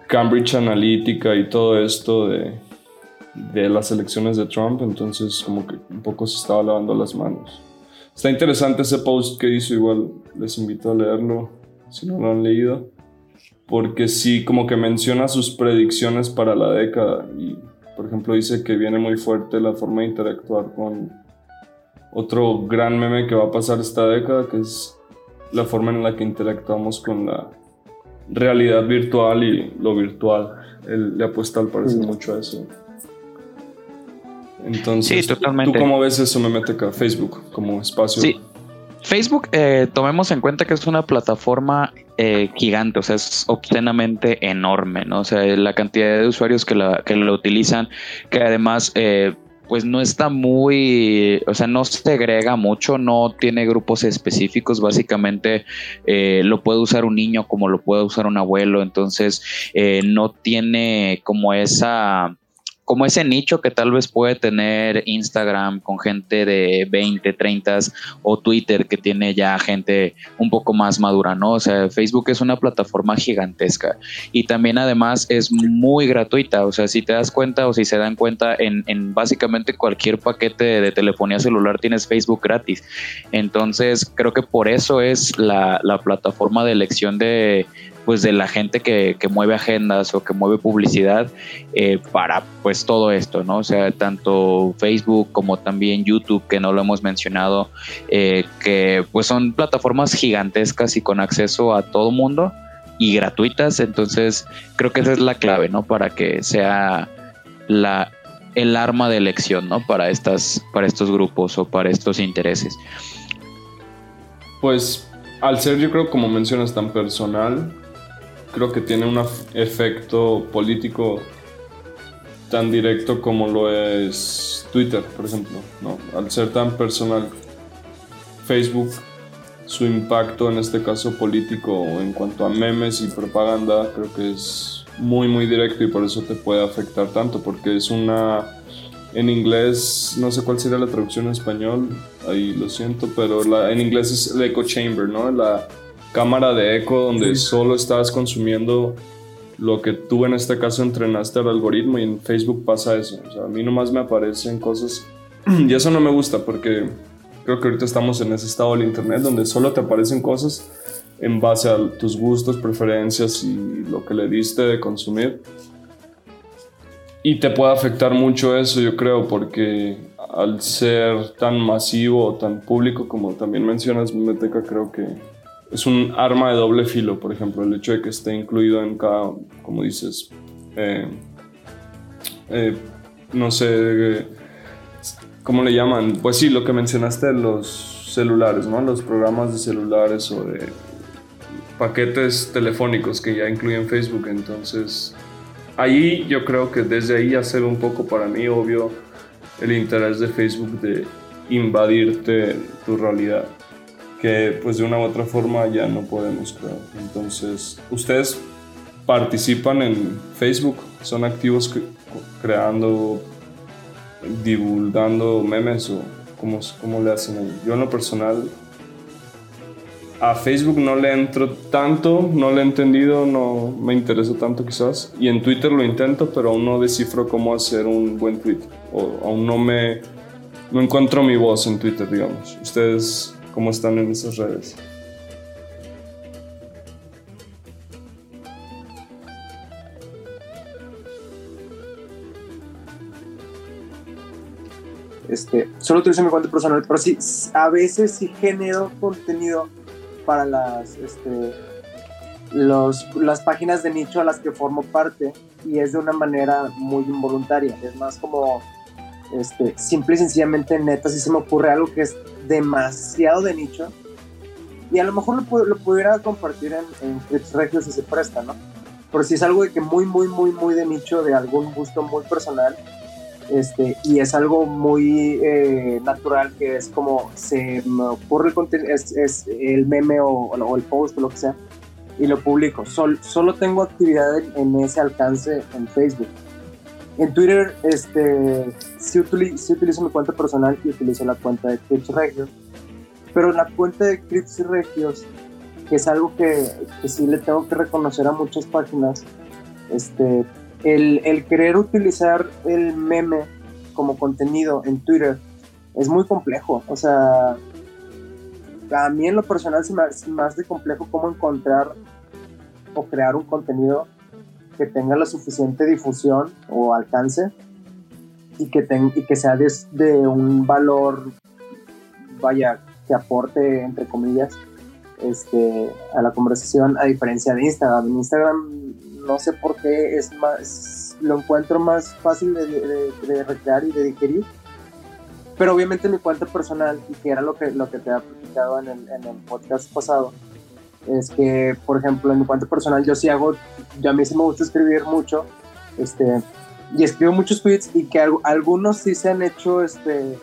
Cambridge Analytica y todo esto de, de las elecciones de Trump. Entonces como que un poco se estaba lavando las manos. Está interesante ese post que hizo, igual les invito a leerlo si no lo han leído porque sí como que menciona sus predicciones para la década y por ejemplo dice que viene muy fuerte la forma de interactuar con otro gran meme que va a pasar esta década que es la forma en la que interactuamos con la realidad virtual y lo virtual. Él le apuesta al parecer mucho a eso. Entonces, Sí, totalmente. ¿tú cómo ves eso, Memeteca? Facebook como espacio. Sí. Facebook, eh, tomemos en cuenta que es una plataforma eh, gigante, o sea, es obscenamente enorme, ¿no? O sea, la cantidad de usuarios que la, que lo utilizan, que además, eh, pues no está muy, o sea, no segrega mucho, no tiene grupos específicos, básicamente eh, lo puede usar un niño como lo puede usar un abuelo, entonces eh, no tiene como esa como ese nicho que tal vez puede tener Instagram con gente de 20, 30 o Twitter que tiene ya gente un poco más madura, ¿no? O sea, Facebook es una plataforma gigantesca y también además es muy gratuita, o sea, si te das cuenta o si se dan cuenta, en, en básicamente cualquier paquete de, telefonía celular tienes Facebook gratis. Entonces, creo que por eso es la, la plataforma de elección de, pues de la gente que, mueve agendas o que mueve publicidad eh, para pues todo esto, ¿no? O sea, tanto Facebook como también YouTube, que no lo hemos mencionado, eh, que pues son plataformas gigantescas y con acceso a todo mundo y gratuitas, entonces creo que esa es la clave, ¿no? Para que sea la, el arma de elección, ¿no? Para, estas, para estos grupos o para estos intereses. Pues al ser yo creo como mencionas tan personal, creo que tiene un efecto político tan directo como lo es Twitter, por ejemplo. ¿no? Al ser tan personal, Facebook, su impacto en este caso político en cuanto a memes y propaganda, creo que es muy, muy directo y por eso te puede afectar tanto, porque es una... En inglés, no sé cuál sería la traducción en español, ahí lo siento, pero la, en inglés es el echo chamber, ¿no? La, cámara de eco donde sí. solo estás consumiendo lo que tú en este caso entrenaste al algoritmo y en Facebook pasa eso. O sea, a mí nomás me aparecen cosas y eso no me gusta porque creo que ahorita estamos en ese estado del internet donde solo te aparecen cosas en base a tus gustos, preferencias y lo que le diste de consumir. Y te puede afectar mucho eso, yo creo, porque al ser tan masivo, tan público como también mencionas, Meteca, creo que es un arma de doble filo, por ejemplo, el hecho de que esté incluido en cada, como dices, eh, eh, no sé, ¿cómo le llaman? Pues sí, lo que mencionaste de los celulares, ¿no? Los programas de celulares o de paquetes telefónicos que ya incluyen Facebook, entonces ahí yo creo que desde ahí hacer un poco para mí obvio el interés de Facebook de invadirte tu realidad que pues de una u otra forma ya no podemos crear. Entonces, ustedes participan en Facebook, son activos creando, divulgando memes o cómo, cómo le hacen ahí. Yo en lo personal a Facebook no le entro tanto, no le he entendido, no me interesa tanto quizás. Y en Twitter lo intento, pero aún no descifro cómo hacer un buen tweet. O aún no me no encuentro mi voz en Twitter, digamos. Ustedes cómo están en esas redes. Este, solo utilizo mi cuenta personal, pero sí, a veces sí genero contenido para las, este, los, las páginas de nicho a las que formo parte y es de una manera muy involuntaria. Es más como este, simple y sencillamente neta, si se me ocurre algo que es demasiado de nicho y a lo mejor lo, lo pudiera compartir en, en clips regios si se presta, ¿no? Pero si es algo de que muy, muy, muy, muy de nicho, de algún gusto muy personal, este, y es algo muy eh, natural que es como se me ocurre el contenido, es, el meme o, o, el post o lo que sea, y lo publico. Sol, solo tengo actividad en, en ese alcance en Facebook. En Twitter, este, sí, utilizo, mi cuenta personal y utilizo la cuenta de Clips Regios. Pero la cuenta de Clips Regios, que es algo que, que, sí le tengo que reconocer a muchas páginas, este, el, el, querer utilizar el meme como contenido en Twitter es muy complejo. O sea, a mí en lo personal me hace más de complejo cómo encontrar o crear un contenido que tenga la suficiente difusión o alcance y que, ten, y que sea de, de, un valor, vaya, que aporte, entre comillas, este, a la conversación a diferencia de Instagram. En Instagram no sé por qué es más, lo encuentro más fácil de, recrear y de digerir. Pero obviamente mi cuenta personal, y que era lo que, lo que te había platicado en el, en el podcast pasado, es que, por ejemplo, en mi cuenta personal yo sí hago, yo a mí sí me gusta escribir mucho, este, y escribo muchos tweets y que algunos sí se han hecho, este,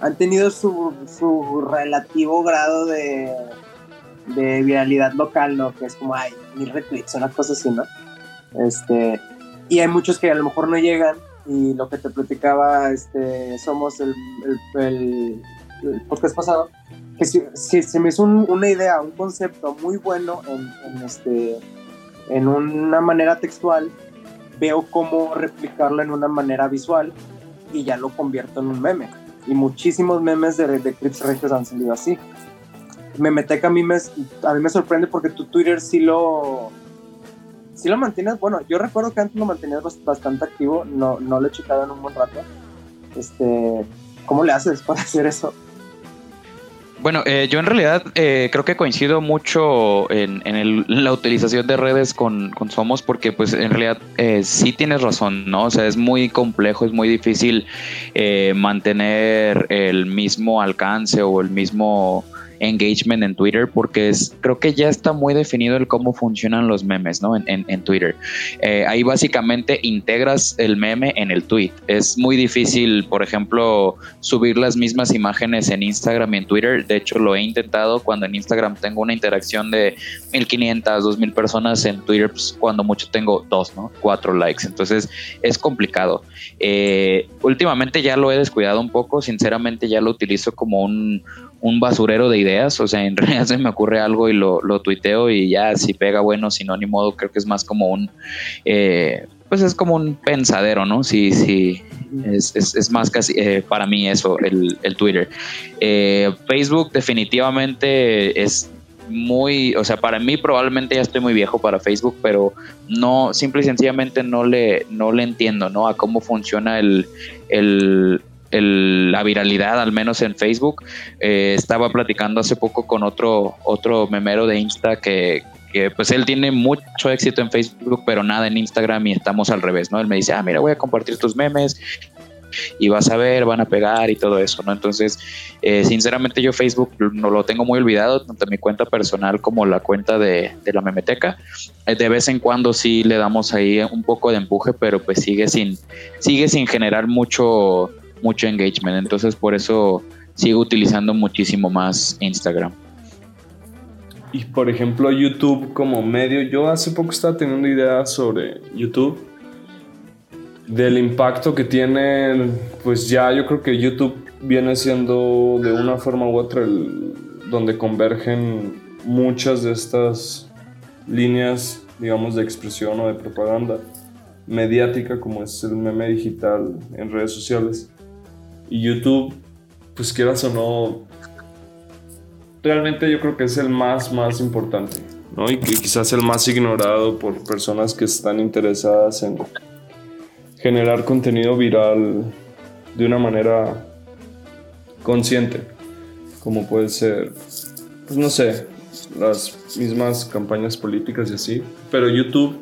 han tenido su, su relativo grado de, de viralidad local, ¿no? Que es como, ay, mil retweets, una cosa así, ¿no? Este, y hay muchos que a lo mejor no llegan y lo que te platicaba, este, somos el, el, el, podcast pasado, que si, se me hizo una idea, un concepto muy bueno en, en, este, en una manera textual, veo cómo replicarlo en una manera visual y ya lo convierto en un meme. Y muchísimos memes de, de clips regios han salido así. Memeteca a mí me, a mí me sorprende porque tu Twitter sí lo, sí lo mantienes, bueno, yo recuerdo que antes lo mantenías bastante activo, no, no lo he checado en un buen rato. Este, ¿Cómo le haces para hacer eso? Bueno, eh, yo en realidad eh, creo que coincido mucho en, la utilización de redes con, Somos porque pues en realidad eh, sí tienes razón, ¿no? O sea, es muy complejo, es muy difícil mantener el mismo alcance o el mismo engagement en Twitter porque es, creo que ya está muy definido el cómo funcionan los memes, ¿no? En, Twitter. Eh, ahí básicamente integras el meme en el tweet. Es muy difícil, por ejemplo, subir las mismas imágenes en Instagram y en Twitter. De hecho, lo he intentado cuando en Instagram tengo una interacción de 1500, 2000 personas. En Twitter, pues, cuando mucho tengo dos, ¿no? Cuatro likes. Entonces, es complicado. Eh, últimamente ya lo he descuidado un poco. Sinceramente, ya lo utilizo como un un basurero de ideas, o sea, en realidad se me ocurre algo y lo, lo tuiteo y ya si pega bueno, si no, ni modo, creo que es más como un, eh, pues es como un pensadero, ¿no? Sí, sí, es, es, más casi eh, para mí eso, el, el Twitter. Eh, Facebook definitivamente es muy, o sea, para mí probablemente ya estoy muy viejo para Facebook, pero no, simple y sencillamente no le, no le entiendo, ¿no? A cómo funciona el, el, la viralidad, al menos en Facebook. Eh, estaba platicando hace poco con otro, otro memero de Insta que, pues él tiene mucho éxito en Facebook, pero nada en Instagram y estamos al revés, ¿no? Él me dice, ah, mira, voy a compartir tus memes y vas a ver, van a pegar y todo eso, ¿no? Entonces, eh, sinceramente yo Facebook no lo tengo muy olvidado, tanto mi cuenta personal como la cuenta de, de la memeteca. Eh, de vez en cuando sí le damos ahí un poco de empuje, pero pues sigue sin, sigue sin generar mucho mucho engagement. Entonces por eso sigo utilizando muchísimo más Instagram. Y por ejemplo YouTube como medio, yo hace poco estaba teniendo ideas sobre YouTube, del impacto que tiene, pues ya yo creo que YouTube viene siendo de una forma u otra el, donde convergen muchas de estas líneas, digamos, de expresión o de propaganda mediática como es el meme digital en redes sociales. Y YouTube, pues quieras o no, realmente yo creo que es el más, más importante, ¿no? Y quizás el más ignorado por personas que están interesadas en generar contenido viral de una manera consciente, como puede ser, pues no sé, las mismas campañas políticas y así, pero YouTube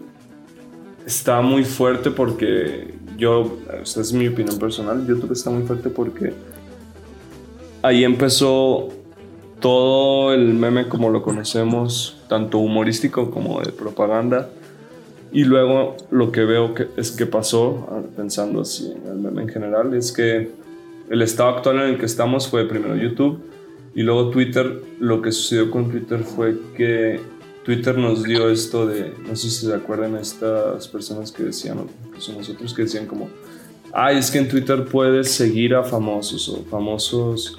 está muy fuerte porque yo, esa es mi opinión personal, YouTube está muy fuerte porque ahí empezó todo el meme como lo conocemos, tanto humorístico como de propaganda. Y luego lo que veo que es que pasó, ah, pensando así en el meme en general, es que el estado actual en el que estamos fue primero YouTube y luego Twitter. Lo que sucedió con Twitter fue que Twitter nos dio esto de, no sé si se acuerdan estas personas que decían, que son nosotros que decían como, ay, es que en Twitter puedes seguir a famosos o famosos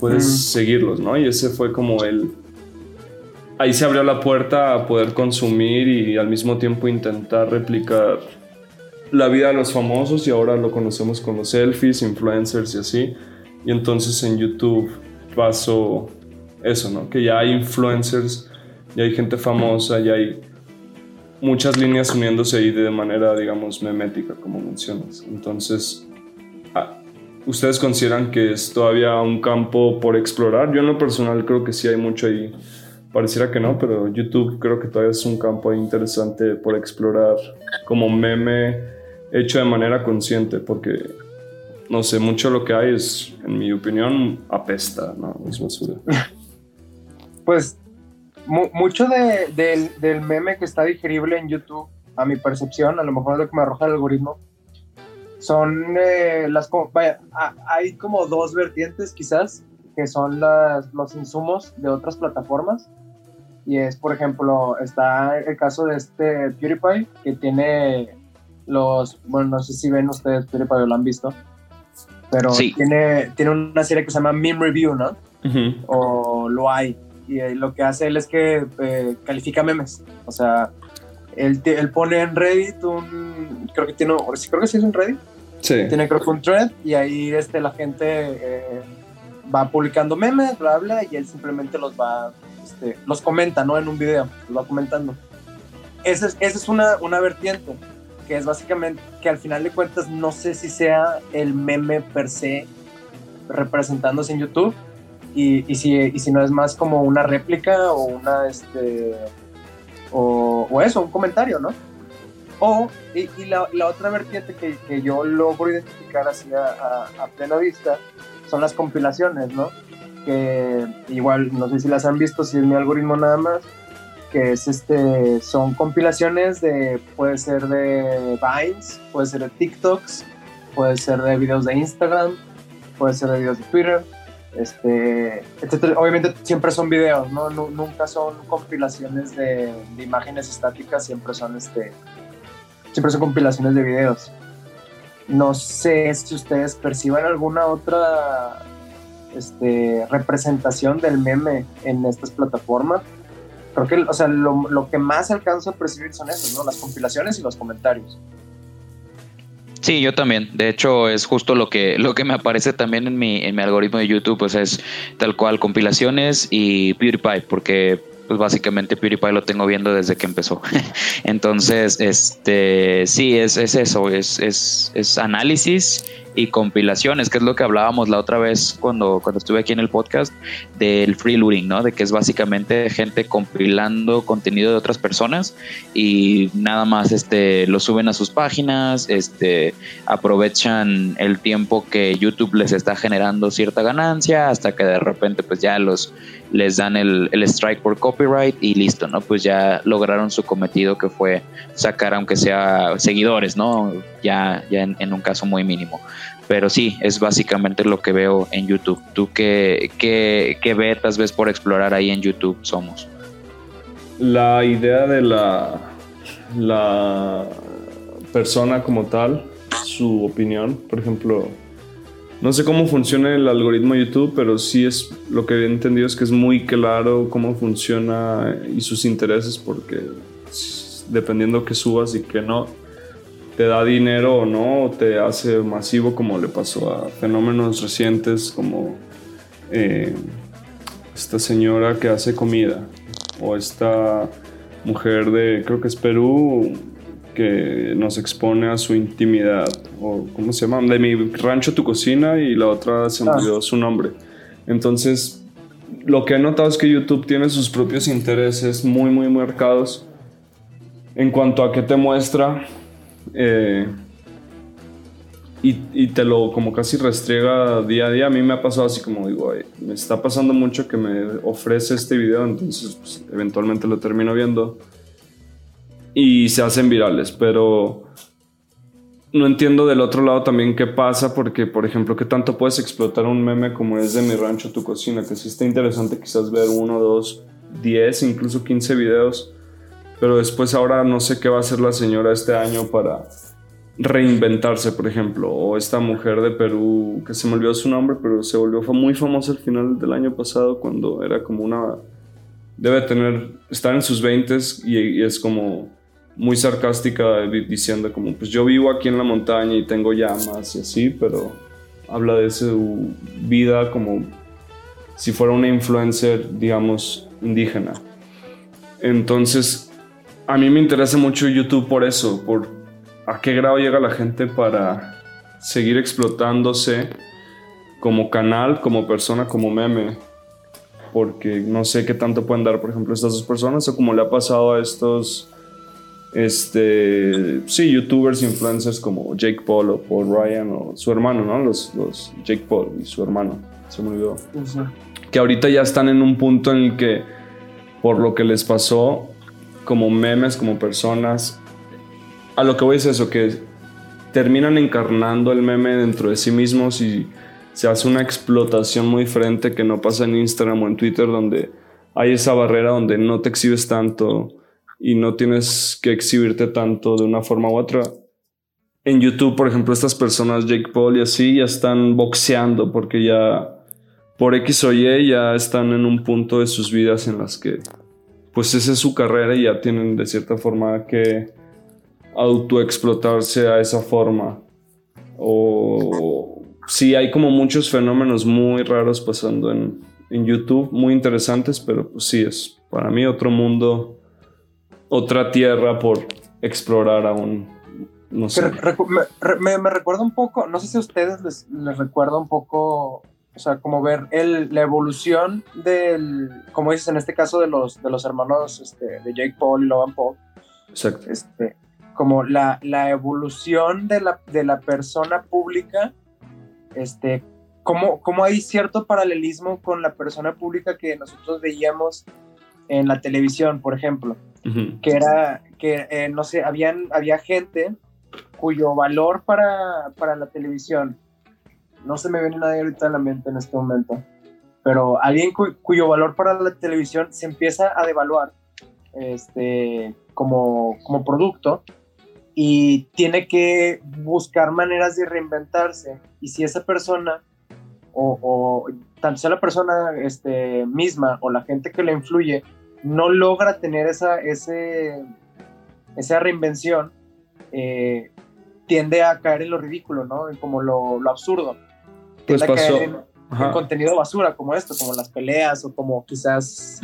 puedes seguirlos, ¿no? Y ese fue como el... Ahí se abrió la puerta a poder consumir y al mismo tiempo intentar replicar la vida de los famosos y ahora lo conocemos con los selfies, influencers y así. Y entonces en YouTube pasó eso, ¿no? Que ya hay influencers ya hay gente famosa, ya hay muchas líneas uniéndose ahí de manera, digamos, memética, como mencionas. Entonces, ah, ¿ustedes consideran que es todavía un campo por explorar? Yo en lo personal creo que sí hay mucho ahí pareciera que no, pero YouTube creo que todavía es un campo interesante por explorar como meme hecho de manera consciente, porque no sé, mucho lo que hay es, en mi opinión, apesta, ¿no? Es basura. Pues mucho del meme que está digerible en YouTube, a mi percepción, a lo mejor lo que me arroja el algoritmo, son eh, las... Vaya, hay como dos vertientes quizás, que son las, los insumos de otras plataformas. Y es, por ejemplo, está el caso de este PewDiePie, que tiene los... Bueno, no sé si ven ustedes PewDiePie o lo han visto, pero tiene, tiene una serie que se llama Meme Review, ¿no? O lo hay. Y eh, lo que hace él es que eh, califica memes. O sea, él, él, pone en Reddit un. Creo que tiene. Creo que sí es un Reddit. Sí. Tiene creo que un thread y ahí este, la gente eh, va publicando memes, bla, bla, y él simplemente los va. Este, los comenta, ¿no? En un video. Los va comentando. Esa es, esa es una, una vertiente que es básicamente que al final de cuentas no sé si sea el meme per se representándose en YouTube y, y, si, y si no es más como una réplica o una este o, o eso, un comentario, ¿no? O, y, y la, la, otra vertiente que, que, yo logro identificar así a, a, plena vista son las compilaciones, ¿no? Que igual, no sé si las han visto, si es mi algoritmo nada más, que es este, son compilaciones de, puede ser de Vines, puede ser de TikToks, puede ser de videos de Instagram, puede ser de videos de Twitter, este, Obviamente siempre son videos, ¿no? Nunca son compilaciones de, de, imágenes estáticas, siempre son, este, siempre son compilaciones de videos. No sé si ustedes perciban alguna otra este, representación del meme en estas plataformas creo que, o sea, lo, lo, que más alcanzo a percibir son esos, ¿no? Las compilaciones y los comentarios. Sí, yo también. De hecho, es justo lo que, lo que me aparece también en mi, en mi algoritmo de YouTube, pues es tal cual compilaciones y PewDiePie, porque pues básicamente PewDiePie lo tengo viendo desde que empezó. Entonces, este sí, es, es eso, es, es, es análisis y compilaciones, que es lo que hablábamos la otra vez cuando, cuando estuve aquí en el podcast del freelooting, ¿no? De que es básicamente gente compilando contenido de otras personas y nada más este lo suben a sus páginas, este aprovechan el tiempo que YouTube les está generando cierta ganancia hasta que de repente pues ya los les dan el, el strike por copyright y listo, ¿no? Pues ya lograron su cometido que fue sacar aunque sea seguidores, ¿no? Ya, ya en, un caso muy mínimo. Pero sí, es básicamente lo que veo en YouTube. ¿Tú qué, qué, qué betas ves por explorar ahí en YouTube somos? La idea de la, la persona como tal, su opinión, por ejemplo, no sé cómo funciona el algoritmo de YouTube, pero sí es lo que he entendido es que es muy claro cómo funciona y sus intereses, porque dependiendo que subas y que no, te da dinero o no, o te hace masivo como le pasó a fenómenos recientes como eh, esta señora que hace comida o esta mujer de, creo que es Perú, que nos expone a su intimidad, o ¿cómo se llama? De mi rancho tu cocina y la otra se me ah. olvidó su nombre. Entonces, lo que he notado es que YouTube tiene sus propios intereses muy, muy marcados en cuanto a qué te muestra eh, y, te lo como casi restriega día a día. A mí me ha pasado así como digo, me está pasando mucho que me ofrece este video, entonces pues, eventualmente lo termino viendo y se hacen virales, pero no entiendo del otro lado también qué pasa, porque por ejemplo, qué tanto puedes explotar un meme como es de mi rancho, tu cocina, que sí está interesante quizás ver uno, dos, diez, incluso quince videos pero después ahora no sé qué va a hacer la señora este año para reinventarse, por ejemplo, o esta mujer de Perú, que se me olvidó su nombre, pero se volvió muy famosa al final del año pasado cuando era como una... Debe tener, estar en sus 20 y, y es como muy sarcástica diciendo como, pues yo vivo aquí en la montaña y tengo llamas y así, pero habla de su vida como si fuera una influencer, digamos, indígena. Entonces, a mí me interesa mucho YouTube por eso, por a qué grado llega la gente para seguir explotándose como canal, como persona, como meme. porque no sé qué tanto pueden dar, por ejemplo, estas dos personas, o como le ha pasado a estos, este, sí, youtubers, influencers como Jake Paul o Paul Ryan o su hermano, ¿no? Los, los Jake Paul y su hermano, se me olvidó. Que ahorita ya están en un punto en el que, por lo que les pasó, como memes, como personas, a lo que voy es eso, que terminan encarnando el meme dentro de sí mismos y se hace una explotación muy diferente que no pasa en Instagram o en Twitter donde hay esa barrera donde no te exhibes tanto y no tienes que exhibirte tanto de una forma u otra. En YouTube, por ejemplo, estas personas, Jake Paul y así, ya están boxeando porque ya por X o Y ya están en un punto de sus vidas en las que pues esa es su carrera y ya tienen de cierta forma que autoexplotarse a esa forma. O sí, hay como muchos fenómenos muy raros pasando en, en YouTube, muy interesantes, pero pues sí, es para mí otro mundo, otra tierra por explorar aún. No sé. Me, me, recuerda un poco, no sé si a ustedes les, les recuerda un poco o sea, como ver el, la evolución del, como dices en este caso de los, de los hermanos este, de Jake Paul y Logan Paul. Exacto. Este, como la, la evolución de la, de la, persona pública, este, como, como hay cierto paralelismo con la persona pública que nosotros veíamos en la televisión, por ejemplo, que era que, eh, no sé, habían, había gente cuyo valor para, para la televisión, no se me viene nadie ahorita a la mente en este momento, pero alguien cuyo valor para la televisión se empieza a devaluar este, como, como producto, y tiene que buscar maneras de reinventarse. Y si esa persona, o, o tan sea la persona este, misma o la gente que le influye, no logra tener esa, ese, esa reinvención, eh, tiende a caer en lo ridículo, ¿no? Como lo, lo absurdo. Pues pasó. en, en contenido basura como esto, como las peleas o como quizás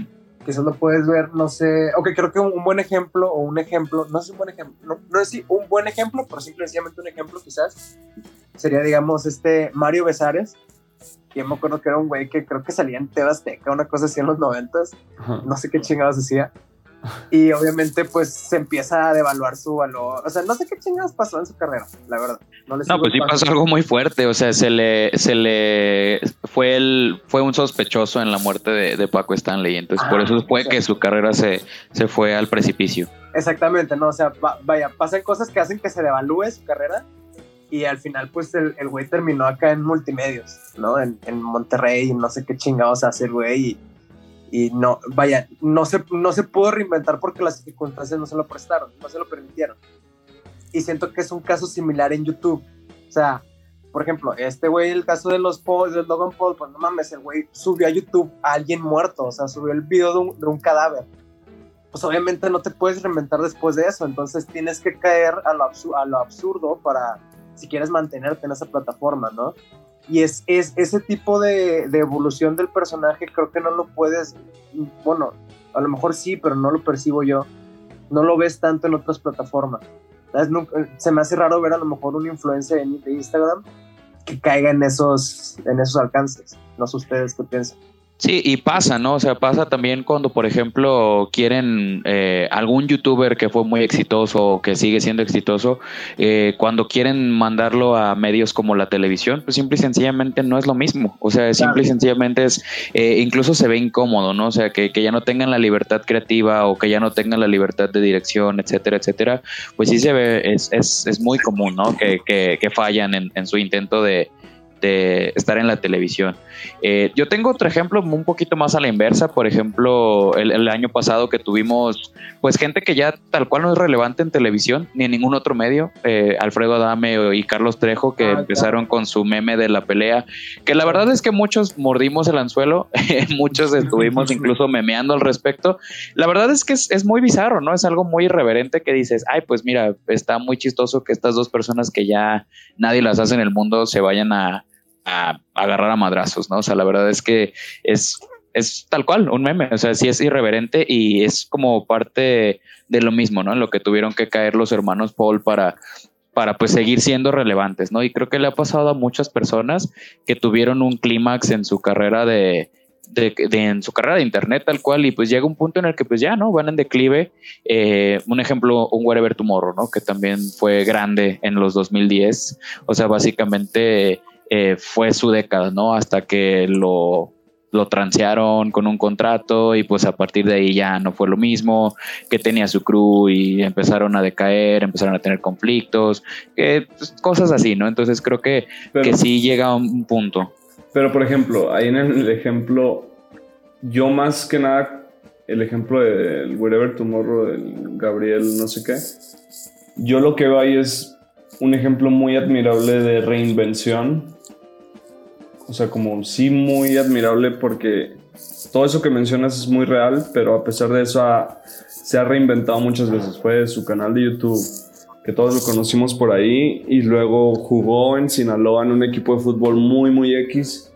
quizás lo puedes ver, no sé, ok, creo que un, buen ejemplo o un ejemplo, no es un buen ejemplo, no, no es un buen ejemplo, pero simplemente un ejemplo quizás, sería, digamos, este Mario Besares, que me acuerdo que era un güey que creo que salía en Tebasteca, una cosa así en los noventas, no sé qué chingados decía, y obviamente pues se empieza a devaluar su valor. O sea, no sé qué chingados pasó en su carrera, la verdad. No, pues sí pasó algo muy fuerte. O sea, se le, se le fue el, fue un sospechoso en la muerte de, Paco Stanley. Entonces, por eso fue que su carrera se, se fue al precipicio. Exactamente, no, o sea, vaya, pasan cosas que hacen que se devalúe su carrera y al final pues el, el güey terminó acá en multimedios, ¿no? En, en Monterrey, no sé qué chingados hace el güey y y no, vaya, no se, no se pudo reinventar porque las circunstancias no se lo prestaron, no se lo permitieron. Y siento que es un caso similar en YouTube. O sea, por ejemplo, este güey, el caso de los Paul, de Logan Paul, pues no mames, el güey subió a YouTube a alguien muerto, o sea, subió el video de un, de un cadáver. Pues obviamente no te puedes reinventar después de eso, entonces tienes que caer a lo, a lo absurdo para, si quieres mantenerte en esa plataforma, ¿no? Y es, es ese tipo de, de, evolución del personaje, creo que no lo puedes, bueno, a lo mejor sí, pero no lo percibo yo. No lo ves tanto en otras plataformas. se me hace raro ver a lo mejor una influencia de Instagram que caiga en esos, en esos alcances. No sé ustedes qué piensan. Sí, y pasa, ¿no? O sea, pasa también cuando, por ejemplo, quieren eh, algún youtuber que fue muy exitoso o que sigue siendo exitoso, eh, cuando quieren mandarlo a medios como la televisión, pues simple y sencillamente no es lo mismo. O sea, simple y sencillamente es, eh, incluso se ve incómodo, ¿no? O sea, que, que, ya no tengan la libertad creativa o que ya no tengan la libertad de dirección, etcétera, etcétera, pues sí se ve, es, es, es muy común, ¿no? Que, que, que fallan en, en su intento de, de estar en la televisión. Eh, yo tengo otro ejemplo un poquito más a la inversa, por ejemplo, el, año pasado que tuvimos pues gente que ya tal cual no es relevante en televisión ni en ningún otro medio, eh, Alfredo Adame y Carlos Trejo que ah, empezaron con su meme de la pelea, que la verdad es que muchos mordimos el anzuelo, muchos estuvimos incluso memeando al respecto. La verdad es que es, es muy bizarro, ¿no? Es algo muy irreverente que dices, ay, pues mira, está muy chistoso que estas dos personas que ya nadie las hace en el mundo se vayan a agarrar a madrazos, ¿no? O sea, la verdad es que es, es tal cual, un meme, o sea, sí es irreverente y es como parte de lo mismo, ¿no? En lo que tuvieron que caer los hermanos Paul para para pues seguir siendo relevantes, ¿no? Y creo que le ha pasado a muchas personas que tuvieron un clímax en su carrera de, de, en su carrera de internet tal cual y pues llega un punto en el que pues ya no van en declive eh, un ejemplo un Whatever Tomorrow no que también fue grande en los 2010 o sea básicamente eh, fue su década no hasta que lo lo transearon con un contrato y pues a partir de ahí ya no fue lo mismo, que tenía su crew y empezaron a decaer, empezaron a tener conflictos, pues, cosas así, ¿no? Entonces creo que, que sí llega a un punto. Pero por ejemplo, ahí en el ejemplo, yo más que nada, el ejemplo del Wherever Tomorrow, del Gabriel no sé qué, yo lo que veo ahí es un ejemplo muy admirable de reinvención o sea, como sí muy admirable porque todo eso que mencionas es muy real, pero a pesar de eso se ha reinventado muchas veces. Fue su canal de YouTube, que todos lo conocimos por ahí, y luego jugó en Sinaloa en un equipo de fútbol muy, muy X.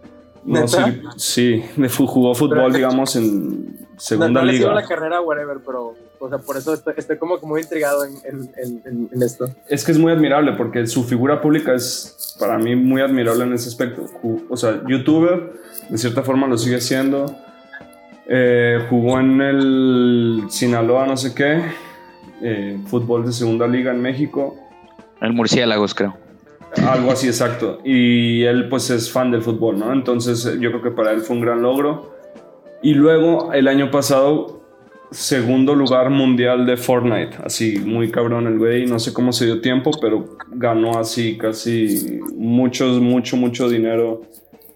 No sé, sí, jugó fútbol, digamos, en segunda no, no liga. la carrera, whatever, pero o sea, por eso estoy, como muy intrigado en, en, en, esto. Es que es muy admirable porque su figura pública es para mí muy admirable en ese aspecto. O sea, youtuber, de cierta forma lo sigue siendo. Eh, jugó en el Sinaloa, no sé qué. Eh, fútbol de segunda liga en México. El Murciélagos, creo. Algo así, exacto. Y él pues es fan del fútbol, ¿no? Entonces yo creo que para él fue un gran logro. Y luego el año pasado, segundo lugar mundial de Fortnite. Así, muy cabrón el güey. No sé cómo se dio tiempo, pero ganó así casi muchos, mucho, mucho dinero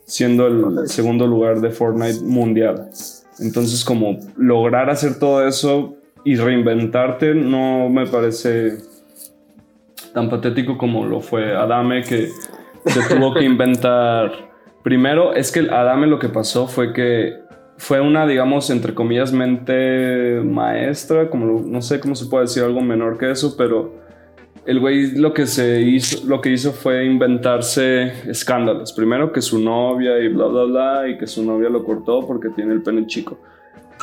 siendo el segundo lugar de Fortnite mundial. Entonces, como lograr hacer todo eso y reinventarte no me parece tan patético como lo fue Adame, que se tuvo que inventar. Primero, es que Adame lo que pasó fue que fue una, digamos, entre comillas, mente maestra, como no sé cómo se puede decir algo menor que eso, pero el güey lo que se hizo, lo que hizo fue inventarse escándalos. Primero que su novia y bla bla bla y que su novia lo cortó porque tiene el pene chico.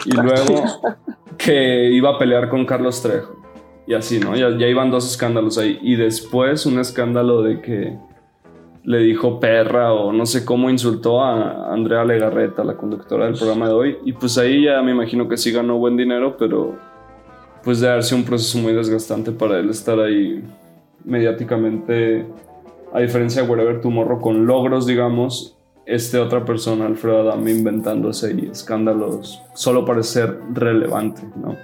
Y luego que iba a pelear con Carlos Trejo. Y así, ¿no? Ya, ya iban dos escándalos ahí. Y después un escándalo de que le dijo perra o no sé cómo insultó a Andrea Legarreta, la conductora del programa de hoy. Y pues ahí ya me imagino que sí ganó buen dinero, pero pues de sido un proceso muy desgastante para él estar ahí mediáticamente, a diferencia de Wherever Tomorrow, con logros, digamos, este otra persona, Alfredo Adame, inventándose y escándalos solo para ser relevante, ¿no?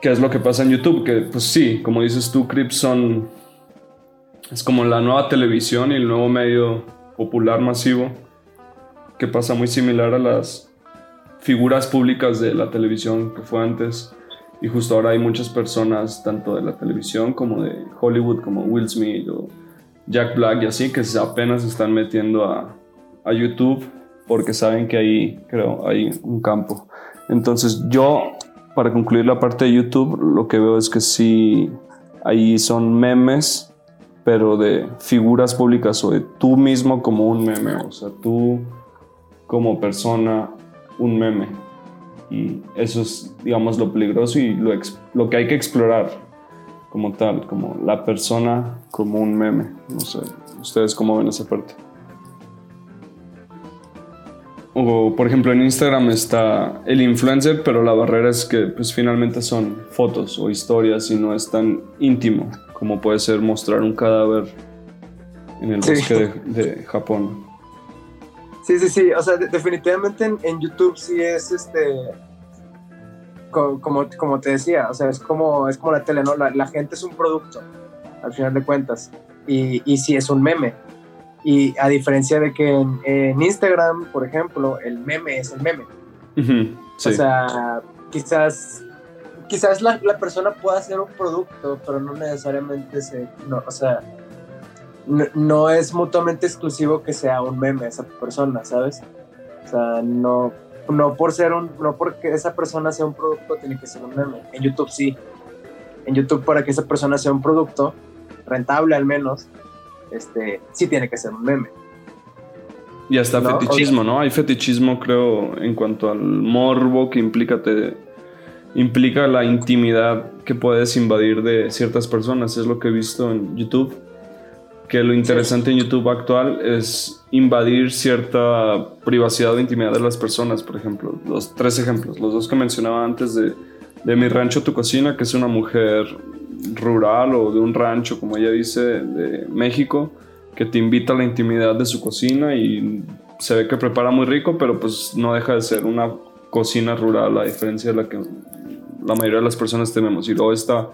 ¿Qué es lo que pasa en YouTube? Que pues sí, como dices tú, Crips son es como la nueva televisión y el nuevo medio popular masivo que pasa muy similar a las figuras públicas de la televisión que fue antes. Y justo ahora hay muchas personas, tanto de la televisión como de Hollywood, como Will Smith o Jack Black y así, que apenas se están metiendo a, a YouTube porque saben que ahí, creo, hay un campo. Entonces yo, para concluir la parte de YouTube, lo que veo es que sí, ahí son memes pero de figuras públicas o de tú mismo como un meme, o sea, tú como persona un meme. Y eso es, digamos, lo peligroso y lo, que hay que explorar como tal, como la persona como un meme. No sé, ¿ustedes cómo ven esa parte? O, por ejemplo, en Instagram está el influencer, pero la barrera es que pues finalmente son fotos o historias y no es tan íntimo como puede ser mostrar un cadáver en el bosque de, Japón. Sí, sí, sí, o sea, definitivamente en, YouTube sí es este, como, como, te decía, o sea, es como, es como la tele, ¿no? La, gente es un producto, al final de cuentas, y, y sí es un meme. Y a diferencia de que en, Instagram, por ejemplo, el meme es el meme. O sea, quizás quizás la, la, persona pueda hacer un producto, pero no necesariamente se, no, o sea, no, es mutuamente exclusivo que sea un meme esa persona, ¿sabes? O sea, no, no por ser un, no porque esa persona sea un producto tiene que ser un meme. En YouTube sí. En YouTube para que esa persona sea un producto rentable al menos, este, sí tiene que ser un meme. Y hasta fetichismo, ¿no? Hay fetichismo, creo, en cuanto al morbo que implica te, implica la intimidad que puedes invadir de ciertas personas. Es lo que he visto en YouTube. que lo interesante en YouTube actual es invadir cierta privacidad o intimidad de las personas, por ejemplo. Los tres ejemplos, los dos que mencionaba antes de, de Mi Rancho Tu Cocina, que es una mujer rural o de un rancho, como ella dice, de México, que te invita a la intimidad de su cocina y se ve que prepara muy rico, pero pues no deja de ser una cocina rural, a diferencia de la que la mayoría de las personas tenemos. Y luego está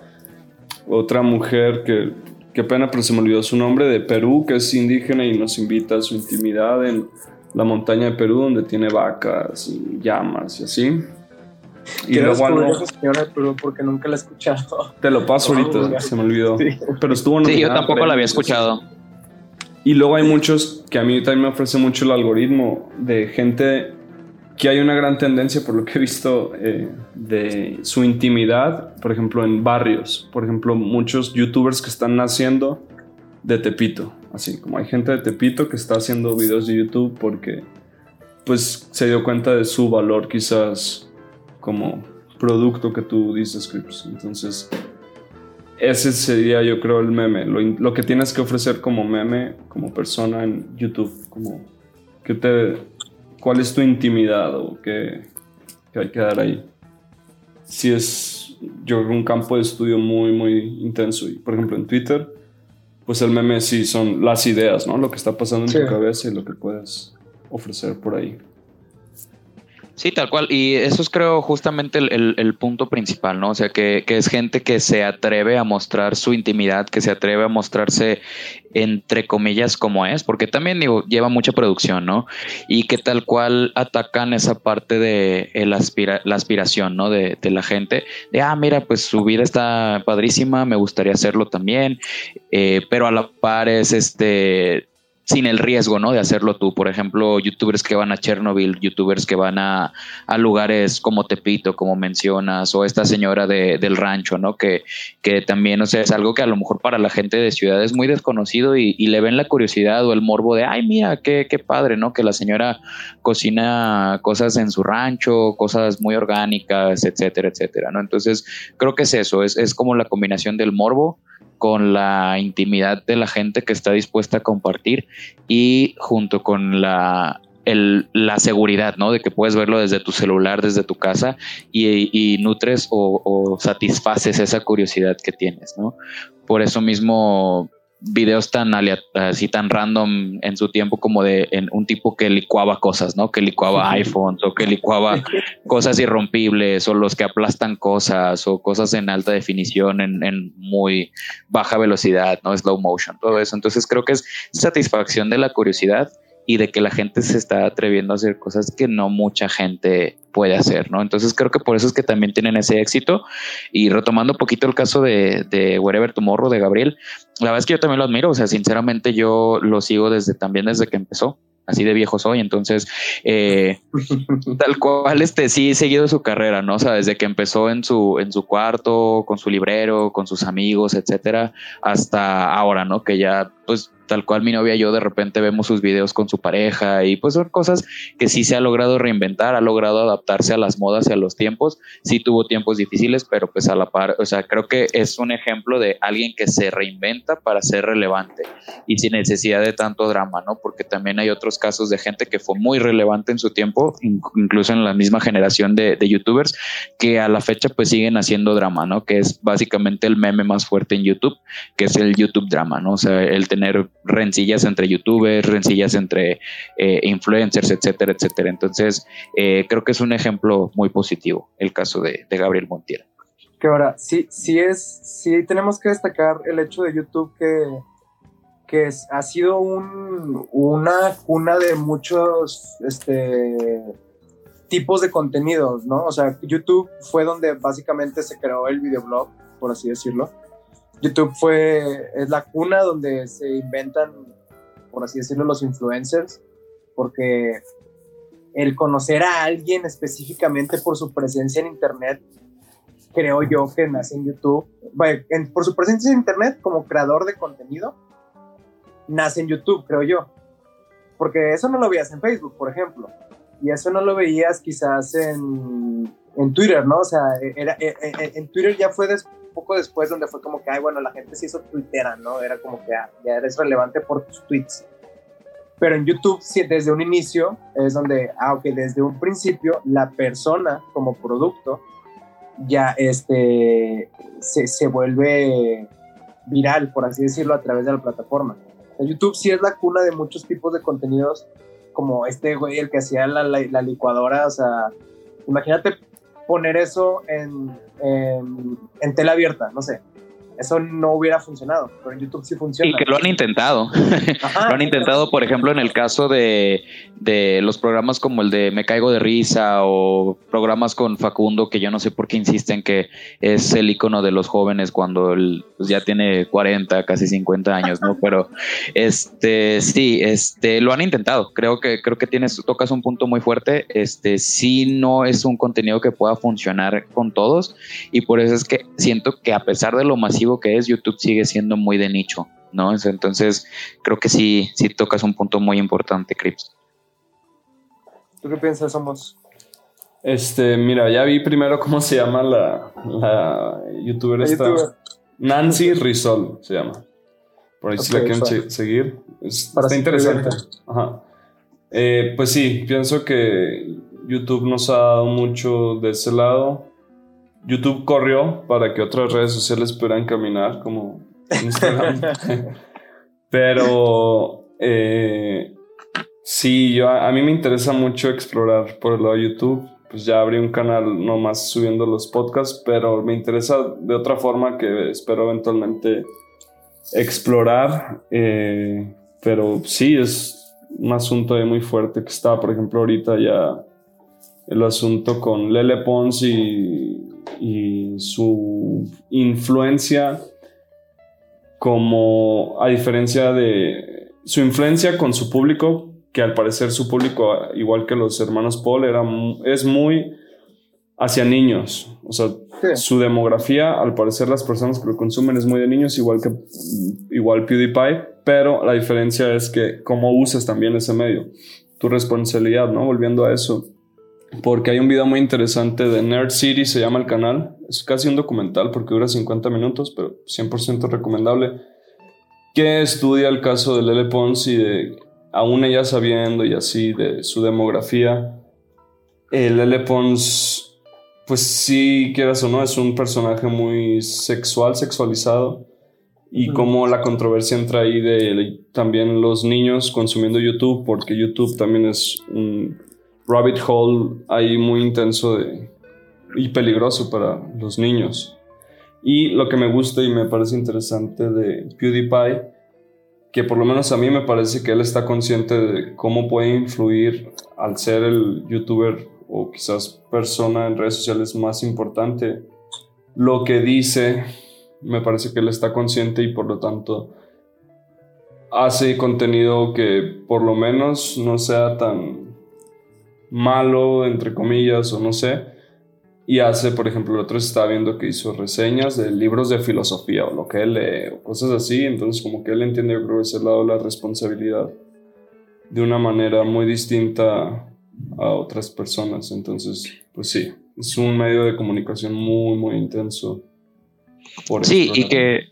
otra mujer que, qué pena, pero se me olvidó su nombre, de Perú, que es indígena y nos invita a su intimidad en la montaña de Perú, donde tiene vacas y llamas y así. Y luego no, señora de Perú porque nunca la he escuchado. Te lo paso ahorita, se me olvidó. Pero estuvo Sí, yo tampoco la había escuchado. Y luego hay muchos que a mí también me ofrece mucho el algoritmo de gente que hay una gran tendencia, por lo que he visto, eh, de su intimidad, por ejemplo, en barrios. Por ejemplo, muchos youtubers que están naciendo de Tepito. Así como hay gente de Tepito que está haciendo videos de YouTube porque pues se dio cuenta de su valor quizás como producto que tú dices, Crips. Entonces, ese sería yo creo el meme, lo, que tienes que ofrecer como meme, como persona en YouTube, como que te, cuál es tu intimidad o qué, hay que dar ahí. Si es, yo creo, un campo de estudio muy, muy intenso. Y, por ejemplo, en Twitter, pues el meme sí son las ideas, ¿no? Lo que está pasando en tu cabeza y lo que puedes ofrecer por ahí. Sí, tal cual. Y eso es creo justamente el, punto principal, ¿no? O sea, que, es gente que se atreve a mostrar su intimidad, que se atreve a mostrarse entre comillas como es, porque también digo, lleva mucha producción, ¿no? Y que tal cual atacan esa parte de la aspiración, ¿no? De, de, la gente, de, ah, mira, pues su vida está padrísima, me gustaría hacerlo también, eh, pero a la par es este sin el riesgo, ¿no? De hacerlo tú. Por ejemplo, youtubers que van a Chernobyl, youtubers que van a, lugares como Tepito, como mencionas, o esta señora de, del rancho, ¿no? Que, que también, o sea, es algo que a lo mejor para la gente de ciudad es muy desconocido y, le ven la curiosidad o el morbo de, ay, mira, qué, qué padre, ¿no? Que la señora cocina cosas en su rancho, cosas muy orgánicas, etcétera, etcétera, ¿no? Entonces, creo que es eso, es, es como la combinación del morbo con la intimidad de la gente que está dispuesta a compartir y junto con la, la seguridad, ¿no? De que puedes verlo desde tu celular, desde tu casa y, nutres o, o, satisfaces esa curiosidad que tienes, ¿no? Por eso mismo videos tan así tan random en su tiempo como de en un tipo que licuaba cosas, ¿no? Que licuaba iPhones o que licuaba cosas irrompibles o los que aplastan cosas o cosas en alta definición en, en, muy baja velocidad, ¿no? Slow motion, todo eso. Entonces creo que es satisfacción de la curiosidad y de que la gente se está atreviendo a hacer cosas que no mucha gente puede hacer, ¿no? Entonces creo que por eso es que también tienen ese éxito. Y retomando un poquito el caso de, de Wherever Tomorrow de Gabriel, la verdad es que yo también lo admiro, o sea, sinceramente yo lo sigo desde también desde que empezó así de viejo soy, entonces eh, tal cual este sí he seguido su carrera, ¿no? O sea, desde que empezó en su en su cuarto, con su librero, con sus amigos, etcétera, hasta ahora, ¿no? Que ya pues tal cual mi novia y yo de repente vemos sus videos con su pareja y pues son cosas que sí se ha logrado reinventar, ha logrado adaptarse a las modas y a los tiempos, sí tuvo tiempos difíciles, pero pues a la par, o sea, creo que es un ejemplo de alguien que se reinventa para ser relevante y sin necesidad de tanto drama, ¿no? Porque también hay otros casos de gente que fue muy relevante en su tiempo, incluso en la misma generación de, de youtubers, que a la fecha pues siguen haciendo drama, ¿no? Que es básicamente el meme más fuerte en YouTube, que es el YouTube drama, ¿no? O sea, el tener rencillas entre youtubers, rencillas entre eh, influencers, etcétera, etcétera. Entonces, eh, creo que es un ejemplo muy positivo el caso de, Gabriel Montiel. Que ahora, sí, sí es, sí tenemos que destacar el hecho de YouTube que, que ha sido un, una cuna de muchos este, tipos de contenidos, ¿no? O sea, YouTube fue donde básicamente se creó el videoblog, por así decirlo YouTube fue, es la cuna donde se inventan, por así decirlo, los influencers, porque el conocer a alguien específicamente por su presencia en Internet, creo yo que nace en YouTube, por su presencia en Internet como creador de contenido, nace en YouTube, creo yo. Porque eso no lo veías en Facebook, por ejemplo. Y eso no lo veías quizás en, en Twitter, ¿no? O sea, era, en Twitter ya fue después poco después donde fue como que, ay, bueno, la gente se hizo twittera, ¿no? Era como que ah, ya eres relevante por tus tweets. Pero en YouTube, desde un inicio, es donde, aunque ah, desde un principio, la persona como producto ya este, se, se vuelve viral, por así decirlo, a través de la plataforma. YouTube sí es la cuna de muchos tipos de contenidos, como este güey, el que hacía la, la, licuadora, o sea, imagínate poner eso en, en, en tela abierta, no sé, eso no hubiera funcionado, pero en YouTube sí funciona. Y que lo han intentado. lo han intentado, por ejemplo, en el caso de, de, los programas como el de Me Caigo de Risa o programas con Facundo, que yo no sé por qué insisten que es el icono de los jóvenes cuando él pues, ya tiene 40, casi 50 años, ¿no? Pero este sí, este lo han intentado. Creo que creo que tienes tocas un punto muy fuerte. Este sí no es un contenido que pueda funcionar con todos y por eso es que siento que a pesar de lo masivo que es, YouTube sigue siendo muy de nicho, ¿no? Entonces, creo que sí, sí tocas un punto muy importante, Crips. ¿Tú qué piensas, Somos? Este, mira, ya vi primero cómo se llama la, la youtuber esta. Nancy Rizol se llama. Por ahí si la quieren seguir. está interesante. Ajá. Eh, pues sí, pienso que YouTube nos ha dado mucho de ese lado. YouTube corrió para que otras redes sociales pudieran caminar, como Instagram. Pero eh, sí, yo, a, mí me interesa mucho explorar por el lado de YouTube. Pues ya abrí un canal nomás subiendo los podcasts, pero me interesa de otra forma que espero eventualmente explorar. Eh, pero sí, es un asunto muy fuerte que está, por ejemplo, ahorita ya el asunto con Lele Pons y y su influencia como a diferencia de su influencia con su público, que al parecer su público, igual que los hermanos Paul, era, es muy hacia niños. O sea, su demografía, al parecer las personas que lo consumen es muy de niños, igual que igual PewDiePie, pero la diferencia es que cómo usas también ese medio. Tu responsabilidad, ¿no? Volviendo a eso porque hay un video muy interesante de Nerd City, se llama el canal. Es casi un documental porque dura 50 minutos, pero 100% recomendable. Que estudia el caso de Lele Pons y de, aún ella sabiendo y así, de su demografía. El Lele Pons, pues sí, quieras o no, es un personaje muy sexual, sexualizado. Y como la controversia entra ahí de también los niños consumiendo YouTube, porque YouTube también es un rabbit hole ahí muy intenso y peligroso para los niños. Y lo que me gusta y me parece interesante de PewDiePie, que por lo menos a mí me parece que él está consciente de cómo puede influir al ser el youtuber o quizás persona en redes sociales más importante. Lo que dice, me parece que él está consciente y por lo tanto hace contenido que por lo menos no sea tan malo, entre comillas, o no sé. Y hace, por ejemplo, el otro estaba viendo que hizo reseñas de libros de filosofía o lo que él lee o cosas así. Entonces, como que él entiende, yo creo, ese lado la responsabilidad de una manera muy distinta a otras personas. Entonces, pues sí, es un medio de comunicación muy, muy intenso. sí, y que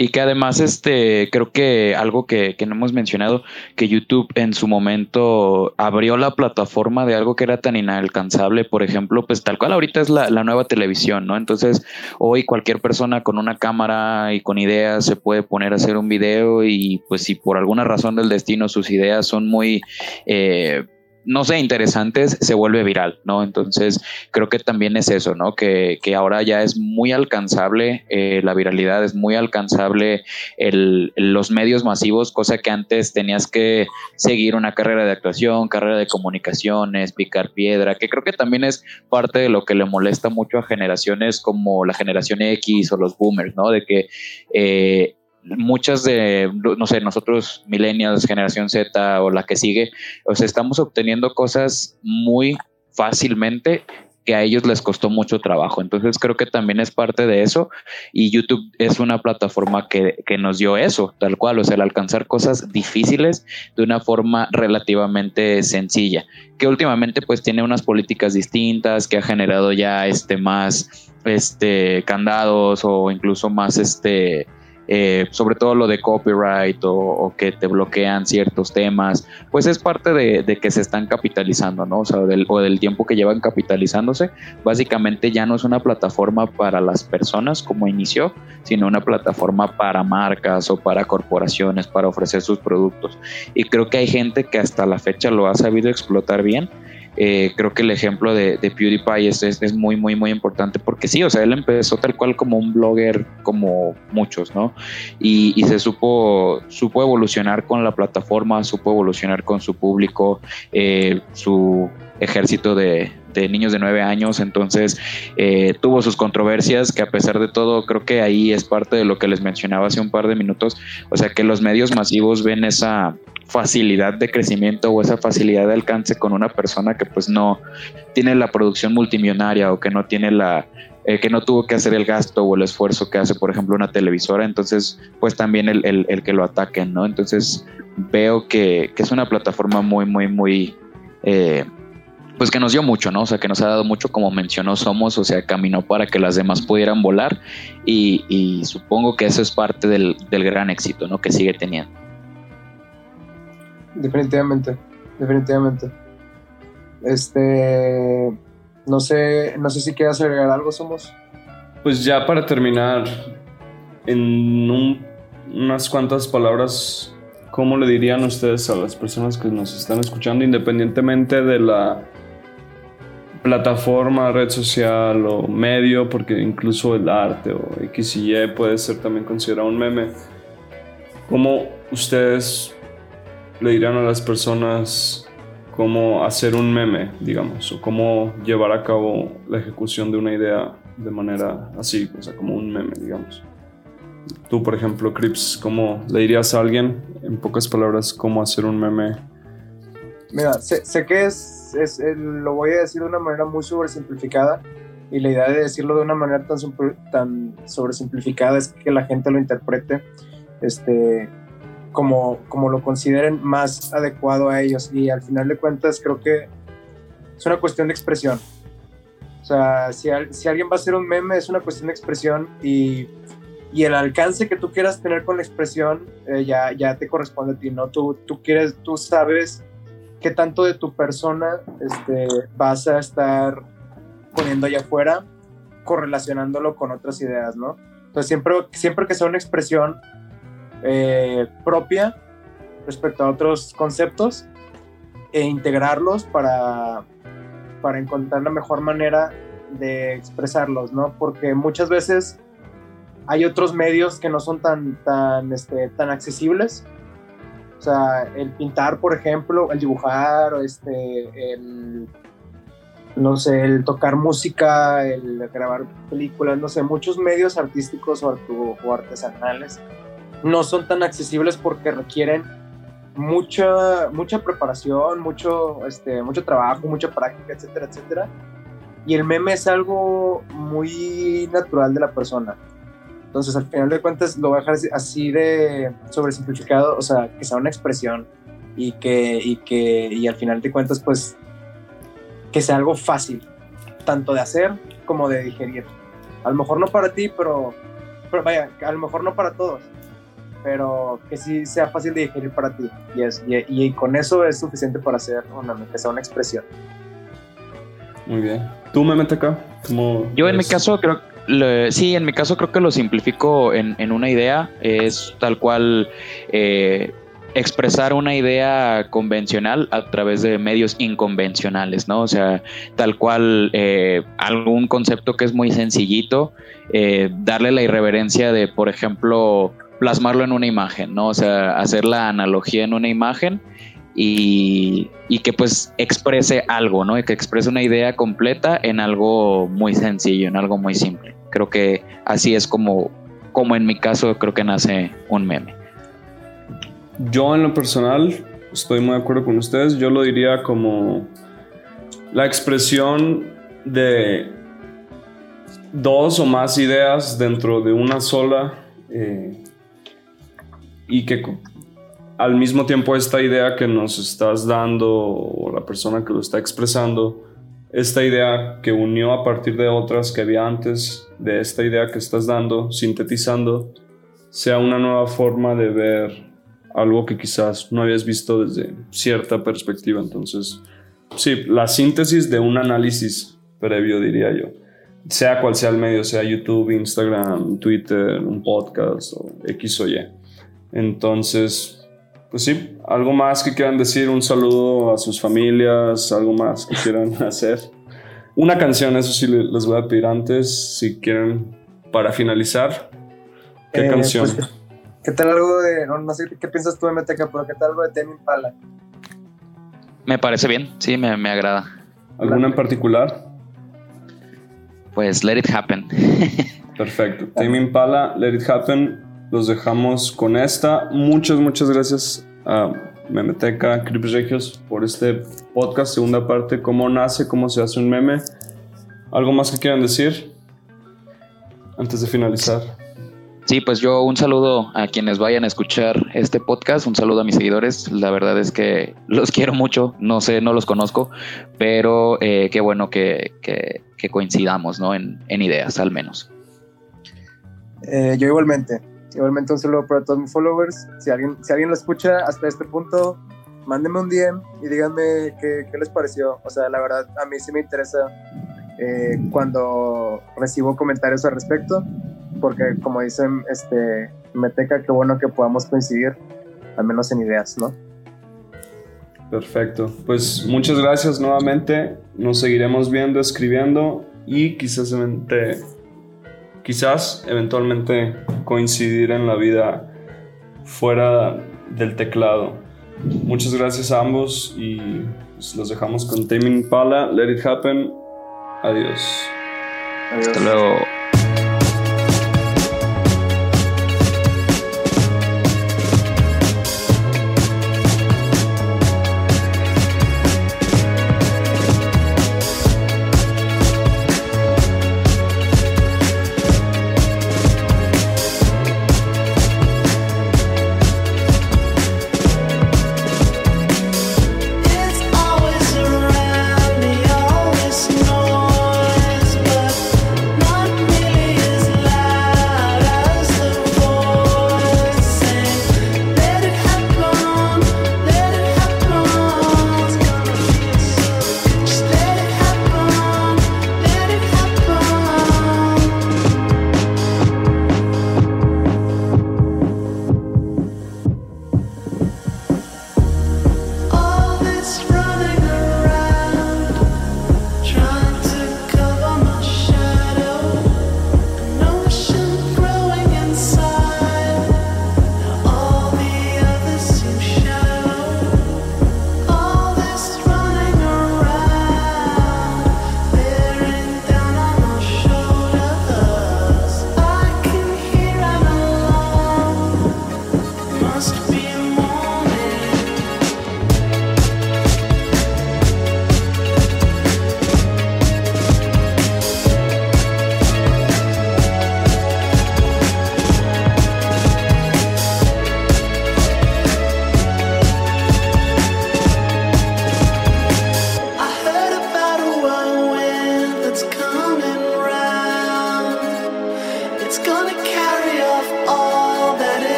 y que además, este, creo que algo que, que, no hemos mencionado, que YouTube en su momento abrió la plataforma de algo que era tan inalcanzable, por ejemplo, pues tal cual ahorita es la, la nueva televisión, ¿no? Entonces, hoy cualquier persona con una cámara y con ideas se puede poner a hacer un video y pues si por alguna razón del destino sus ideas son muy... Eh, no sé, interesantes, se vuelve viral, ¿no? Entonces, creo que también es eso, ¿no? Que, ahora ya es muy alcanzable eh, la viralidad, es muy alcanzable los medios masivos, cosa que antes tenías que seguir una carrera de actuación, carrera de comunicaciones, picar piedra, que creo que también es parte de lo que le molesta mucho a generaciones como la generación X o los boomers, ¿no? De que eh, muchas de, no sé, nosotros millennials, generación Z o la que sigue, o sea, estamos obteniendo cosas muy fácilmente que a ellos les costó mucho trabajo. Entonces creo que también es parte de eso y YouTube es una plataforma que, que nos dio eso, tal cual, o sea, el alcanzar cosas difíciles de una forma relativamente sencilla, que últimamente pues tiene unas políticas distintas, que ha generado ya este más este candados o incluso más este eh, sobre todo lo de copyright o, que te bloquean ciertos temas, pues es parte de, que se están capitalizando, ¿no? O del, o del tiempo que llevan capitalizándose. Básicamente ya no es una plataforma para las personas como inició, sino una plataforma para marcas o para corporaciones, para ofrecer sus productos. Y creo que hay gente que hasta la fecha lo ha sabido explotar bien eh, creo que el ejemplo de, PewDiePie es, es, muy, muy, muy importante porque sí, o sea, él empezó tal cual como un blogger como muchos, ¿no? Y, se supo, supo evolucionar con la plataforma, supo evolucionar con su público, eh, su ejército de, niños de nueve años, entonces eh, tuvo sus controversias que a pesar de todo creo que ahí es parte de lo que les mencionaba hace un par de minutos, o sea que los medios masivos ven esa, facilidad de crecimiento o esa facilidad de alcance con una persona que pues no tiene la producción multimillonaria o que no tiene la eh, que no tuvo que hacer el gasto o el esfuerzo que hace por ejemplo una televisora entonces pues también el, el, que lo ataquen no entonces veo que, que, es una plataforma muy muy muy eh, pues que nos dio mucho, ¿no? O sea, que nos ha dado mucho, como mencionó Somos, o sea, caminó para que las demás pudieran volar y, y supongo que eso es parte del, del gran éxito, ¿no? Que sigue teniendo. Definitivamente, definitivamente. Este, no sé, no sé si quieres agregar algo, Somos. Pues ya para terminar, en unas cuantas palabras, ¿cómo le dirían ustedes a las personas que nos están escuchando, independientemente de la plataforma, red social o medio, porque incluso el arte o X y Y puede ser también considerado un meme? ¿Cómo ustedes le dirán a las personas cómo hacer un meme, digamos, o cómo llevar a cabo la ejecución de una idea de manera así, o sea, como un meme, digamos. Tú, por ejemplo, Crips, ¿cómo le dirías a alguien, en pocas palabras, cómo hacer un meme? Mira, sé, que es, es, lo voy a decir de una manera muy sobresimplificada, y la idea de decirlo de una manera tan, tan sobresimplificada es que la gente lo interprete este, como, como lo consideren más adecuado a ellos. Y al final de cuentas creo que es una cuestión de expresión. O sea, si, si alguien va a hacer un meme es una cuestión de expresión y, y el alcance que tú quieras tener con la expresión eh, ya, ya te corresponde a ti, ¿no? Tú, tú, quieres, tú sabes qué tanto de tu persona este, vas a estar poniendo allá afuera correlacionándolo con otras ideas, ¿no? Entonces siempre, siempre que sea una expresión eh, propia respecto a otros conceptos e integrarlos para, para encontrar la mejor manera de expresarlos, ¿no? Porque muchas veces hay otros medios que no son tan, tan, este, tan accesibles. O sea, el pintar, por ejemplo, el dibujar, este, el, no sé, el tocar música, el grabar películas, no sé, muchos medios artísticos o, o artesanales no son tan accesibles porque requieren mucha, mucha preparación, mucho, este, mucho trabajo, mucha práctica, etcétera, etcétera. Y el meme es algo muy natural de la persona. Entonces, al final de cuentas, lo voy a dejar así de sobresimplificado, o sea, que sea una expresión y que, y que, y al final de cuentas, pues, que sea algo fácil, tanto de hacer como de digerir. A lo mejor no para ti, pero, pero vaya, a lo mejor no para todos, pero que sí sea fácil de digerir para ti. Y, es, y, con eso es suficiente para hacer una, que sea una expresión. Muy bien. ¿Tú, me metes acá? Yo en mi caso creo sí, en mi caso creo que lo simplifico en, una idea. Es tal cual eh, expresar una idea convencional a través de medios inconvencionales, ¿no? O sea, tal cual eh, algún concepto que es muy sencillito, eh, darle la irreverencia de, por ejemplo, plasmarlo en una imagen, ¿no? O sea, hacer la analogía en una imagen y, que pues exprese algo, ¿no? Y que exprese una idea completa en algo muy sencillo, en algo muy simple. Creo que así es como, como en mi caso creo que nace un meme. Yo en lo personal estoy muy de acuerdo con ustedes. Yo lo diría como la expresión de dos o más ideas dentro de una sola eh, y que al mismo tiempo esta idea que nos estás dando o la persona que lo está expresando, esta idea que unió a partir de otras que había antes, de esta idea que estás dando, sintetizando, sea una nueva forma de ver algo que quizás no habías visto desde cierta perspectiva. Entonces, sí, la síntesis de un análisis previo, diría yo. Sea cual sea el medio, sea YouTube, Instagram, Twitter, un podcast o X o Y. Entonces, pues sí, algo más que quieran decir, un saludo a sus familias, algo más que quieran hacer. Una canción, eso sí les voy a pedir antes, si quieren, para finalizar. ¿Qué eh, canción? Pues, ¿Qué tal algo de, no, sé qué piensas tú de Meteca, pero qué tal algo de Tame Impala? Me parece bien, sí, me, me agrada. ¿Alguna en particular? Pues Let It Happen. Perfecto. Tame Impala, Let It Happen. Los dejamos con esta. Muchas, muchas gracias a Memeteca, Crips Regios, por este podcast, segunda parte, cómo nace, cómo se hace un meme. ¿Algo más que quieran decir antes de finalizar? Sí, pues yo un saludo a quienes vayan a escuchar este podcast, un saludo a mis seguidores, la verdad es que los quiero mucho, no sé, no los conozco, pero eh, qué bueno que, coincidamos ¿no? en, ideas al menos. Eh, yo igualmente, igualmente un saludo para todos mis followers, si alguien, si alguien lo escucha hasta este punto, mándenme un DM y díganme qué, les pareció, o sea, la verdad a mí sí me interesa eh, cuando recibo comentarios al respecto porque como dicen, este, Meteca, qué bueno que podamos coincidir, al menos en ideas, ¿no? Perfecto. Pues muchas gracias nuevamente. Nos seguiremos viendo, escribiendo y quizás, quizás eventualmente coincidir en la vida fuera del teclado. Muchas gracias a ambos y pues, los dejamos con Taming Pala. Let it happen. Adiós. Adiós. Hasta luego.